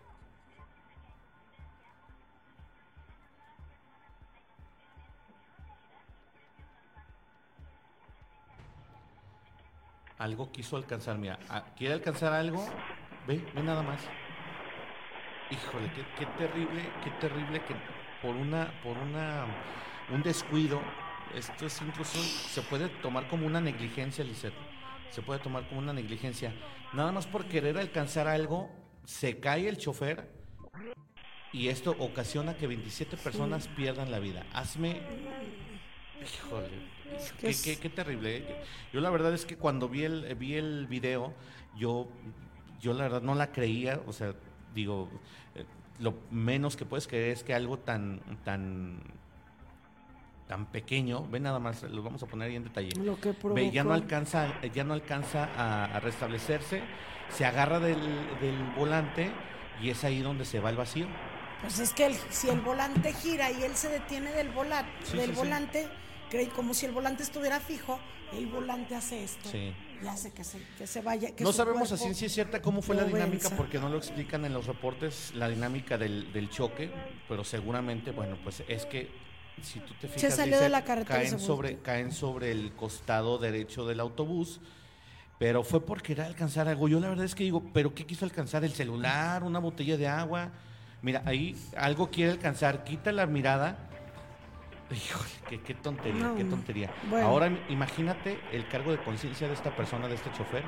Algo quiso alcanzar, mira, quiere alcanzar algo, ve, ve nada más. Híjole, qué, qué terrible, qué terrible que por una, por una, un descuido, esto es incluso, se puede tomar como una negligencia, Lisette. Se puede tomar como una negligencia. Nada más por querer alcanzar algo, se cae el chofer y esto ocasiona que 27 personas pierdan la vida. Hazme. Híjole, que qué, es- qué- qué terrible. ¿eh? Yo la verdad es que cuando vi el, vi el video, yo, yo la verdad no la creía, o sea, digo, eh, lo menos que puedes creer es que algo tan, tan, tan pequeño, ve nada más, lo vamos a poner ahí en detalle. Lo que Ve, ya no alcanza, ya no alcanza a, a restablecerse, se agarra del, del volante y es ahí donde se va el vacío. Pues es que el- si el volante gira y él se detiene del, vola- Sí, del sí, sí. volante, creí como si el volante estuviera fijo, el volante hace esto. Sí. Y hace que se, que se vaya. que no sabemos a ciencia cierta cómo fue la dinámica porque no lo explican en los reportes, la dinámica del, del choque, pero seguramente, bueno, pues es que si tú te fijas, salió dice, de la carretera caen se sobre, caen sobre el costado derecho del autobús, pero fue por querer alcanzar algo. Yo la verdad es que digo, ¿pero qué quiso alcanzar? ¿El celular? ¿Una botella de agua? Mira, ahí algo quiere alcanzar, quita la mirada. Híjole, qué, qué tontería, No, qué tontería. Bueno. Ahora imagínate el cargo de conciencia de esta persona, de este chofer,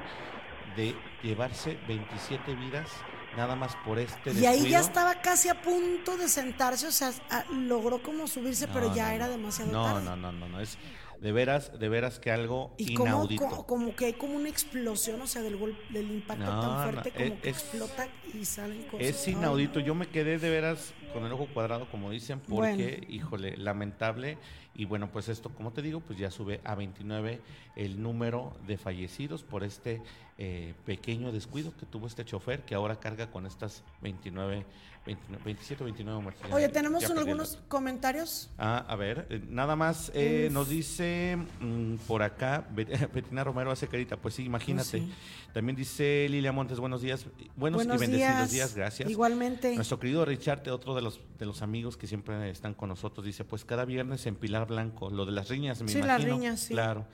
de llevarse 27 vidas nada más por este Y ahí ya descuido. estaba casi a punto de sentarse, o sea, a- logró como subirse, pero No, ya era demasiado no, tarde. No, no, no, no, es de veras, de veras que algo Y como, inaudito. como, como que hay como una explosión, o sea, del gol, del impacto tan fuerte, como es- que explota y salen cosas. Es inaudito. Yo me quedé de veras con el ojo cuadrado, como dicen, porque, híjole, lamentable. Y bueno, pues esto, como te digo, pues ya sube a 29 el número de fallecidos por este eh, pequeño descuido que tuvo este chofer, que ahora carga con estas 29, 29 27 o 29 muertes. Oye, tenemos un- algunos comentarios. Ah, a ver, eh, nada más eh, nos dice mm, por acá, Bet- Betina Romero hace carita, pues sí, imagínate. sí. También dice Lilia Montes, buenos días, buenos, Buenos y bendecidos días. días, gracias. Igualmente. Nuestro querido Richard, otro de los de los amigos que siempre están con nosotros, dice, pues cada viernes en Pilar Blanco, lo de las riñas, me Sí, las imagino. riñas, sí. Claro.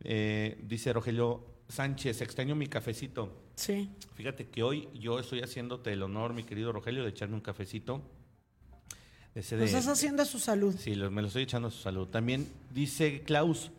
Eh, dice Rogelio Sánchez, extraño mi cafecito. Sí. Fíjate que hoy yo estoy haciéndote el honor, mi querido Rogelio, de echarme un cafecito. Ese Lo estás haciendo a su salud. Sí, lo- me lo estoy echando a su salud. También dice Klaus,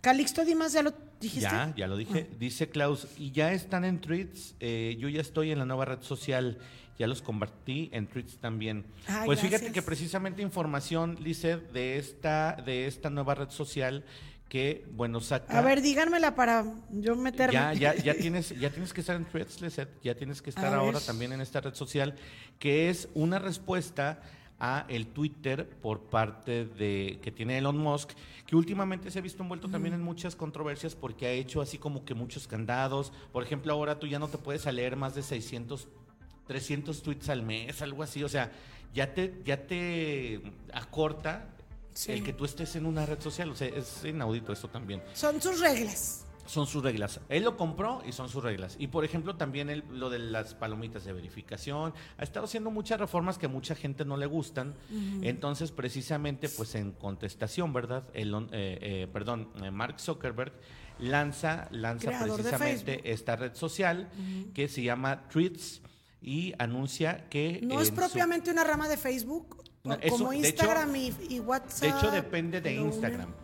Calixto Dimas, ¿ya lo dijiste? ya, ya lo dije, Ah. dice Klaus, y ya están en tweets, eh, yo ya estoy en la nueva red social, ya los compartí en tweets también. Ay, pues fíjate que precisamente información, Lizeth, de esta, de esta nueva red social que, bueno, saca... A ver, díganmela para yo meterme. Ya, ya, ya tienes, ya tienes que estar en Threads, Lizeth, ya tienes que estar A ahora ver. también en esta red social, que es una respuesta a el Twitter por parte de que tiene Elon Musk, que últimamente se ha visto envuelto también en muchas controversias porque ha hecho así como que muchos candados. Por ejemplo, ahora tú ya no te puedes leer más de 600, 300 tweets al mes, algo así. O sea, ya te, ya te acorta Sí. el que tú estés en una red social. O sea, es inaudito esto también Son sus reglas. Son sus reglas. Él lo compró y son sus reglas. Y por ejemplo, también el- lo de las palomitas de verificación. Ha estado haciendo muchas reformas que a mucha gente no le gustan. Entonces, precisamente, pues en contestación, ¿verdad? Elon- eh, eh, perdón, eh, Mark Zuckerberg lanza, lanza Creador precisamente esta red social que se llama Tweets y anuncia que... No es su- propiamente una rama de Facebook, No, o- eso, como hecho- Instagram y, y WhatsApp. De hecho, depende de unen.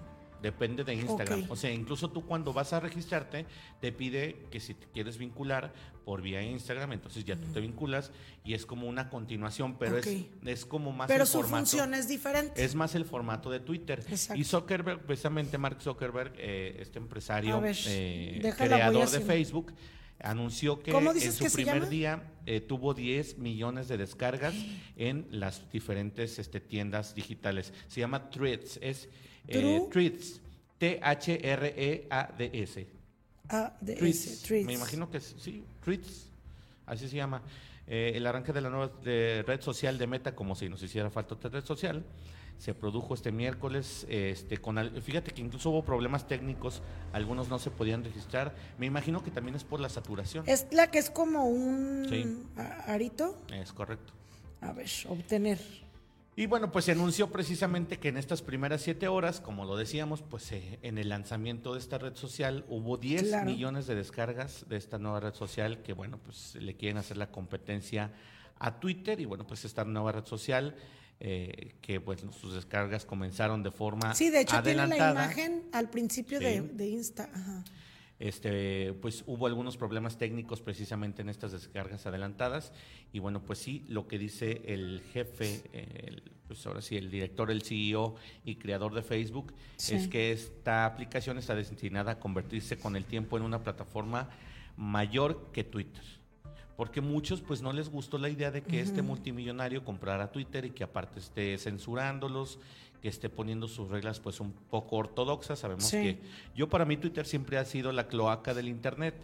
Depende de Instagram. O sea, incluso tú cuando vas a registrarte, te pide que si te quieres vincular por vía Instagram, entonces ya tú te vinculas y es como una continuación, pero es, es como más Pero el su formato. función es diferente. Es más el formato de Twitter. Exacto. Y Zuckerberg, precisamente Mark Zuckerberg, eh, este empresario, ver, eh, déjala, creador de. Facebook, anunció que ¿Cómo en su que primer día eh, tuvo 10 millones de descargas en las diferentes este, tiendas digitales. Se llama Threads, es eh, True. Threads. Ah, ese, tweets. Me imagino que sí, Tweets. Así se llama. Eh, el arranque de la nueva de red social de Meta, como si nos hiciera falta otra red social, se produjo este miércoles. este, con al- Fíjate que incluso hubo problemas técnicos, algunos no se podían registrar. Me imagino que también es por la saturación. Es la que es como un Sí. arito. Es correcto. A ver, obtener. Y bueno, pues se anunció precisamente que en estas primeras siete horas, como lo decíamos, pues eh, en el lanzamiento de esta red social hubo 10 Claro. millones de descargas de esta nueva red social que bueno, pues le quieren hacer la competencia a Twitter y bueno, pues esta nueva red social eh, que pues sus descargas comenzaron de forma Sí, de hecho tiene la imagen al principio Sí. de, de Insta. Ajá. Este, pues hubo algunos problemas técnicos precisamente en estas descargas adelantadas y bueno, pues sí, lo que dice el jefe, el- pues ahora sí, el director, el CEO y creador de Facebook, Sí. es que esta aplicación está destinada a convertirse con el tiempo en una plataforma mayor que Twitter. Porque muchos pues no les gustó la idea de que este multimillonario comprara Twitter y que aparte esté censurándolos, que esté poniendo sus reglas pues un poco ortodoxas. Sabemos Sí. que yo para mí Twitter siempre ha sido la cloaca del Internet.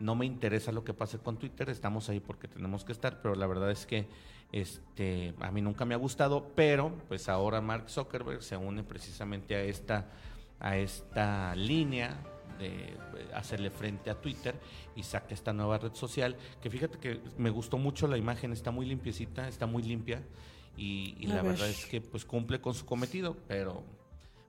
no me interesa lo que pase con Twitter, estamos ahí porque tenemos que estar, pero la verdad es que este, a mí nunca me ha gustado, pero pues ahora Mark Zuckerberg se une precisamente a esta, a esta línea de hacerle frente a Twitter y saca esta nueva red social, que fíjate que me gustó mucho la imagen, está muy limpiecita, está muy limpia y, y la verdad es que pues cumple con su cometido, pero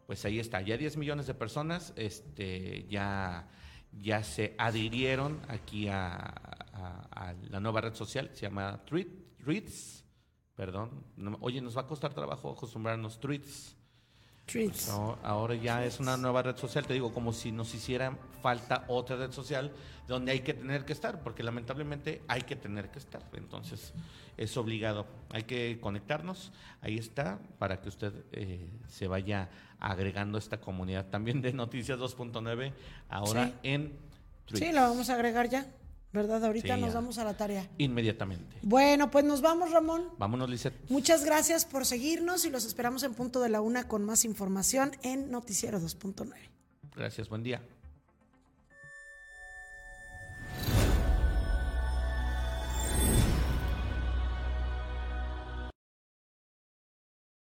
pues ahí está, ya 10 millones de personas este, ya ya se adhirieron aquí a, la nueva red social, se llama Tweets, perdón. oye, nos va a costar trabajo acostumbrarnos Tweets. Tweets. ahora ya es una nueva red social, te digo, como si nos hiciera falta otra red social donde hay que tener que estar, porque lamentablemente hay que tener que estar. Entonces, es obligado. Hay que conectarnos. Ahí está, para que usted eh, se vaya agregando esta comunidad también de Noticias 2.9 ahora en Twitter. Sí, lo vamos a agregar ya. ¿Verdad? Ahorita nos vamos a la tarea. Inmediatamente. Bueno, pues nos vamos, Ramón. Vámonos, Lizeth. Muchas gracias por seguirnos y los esperamos en punto de la una con más información en Noticiero 2.9. Gracias, buen día.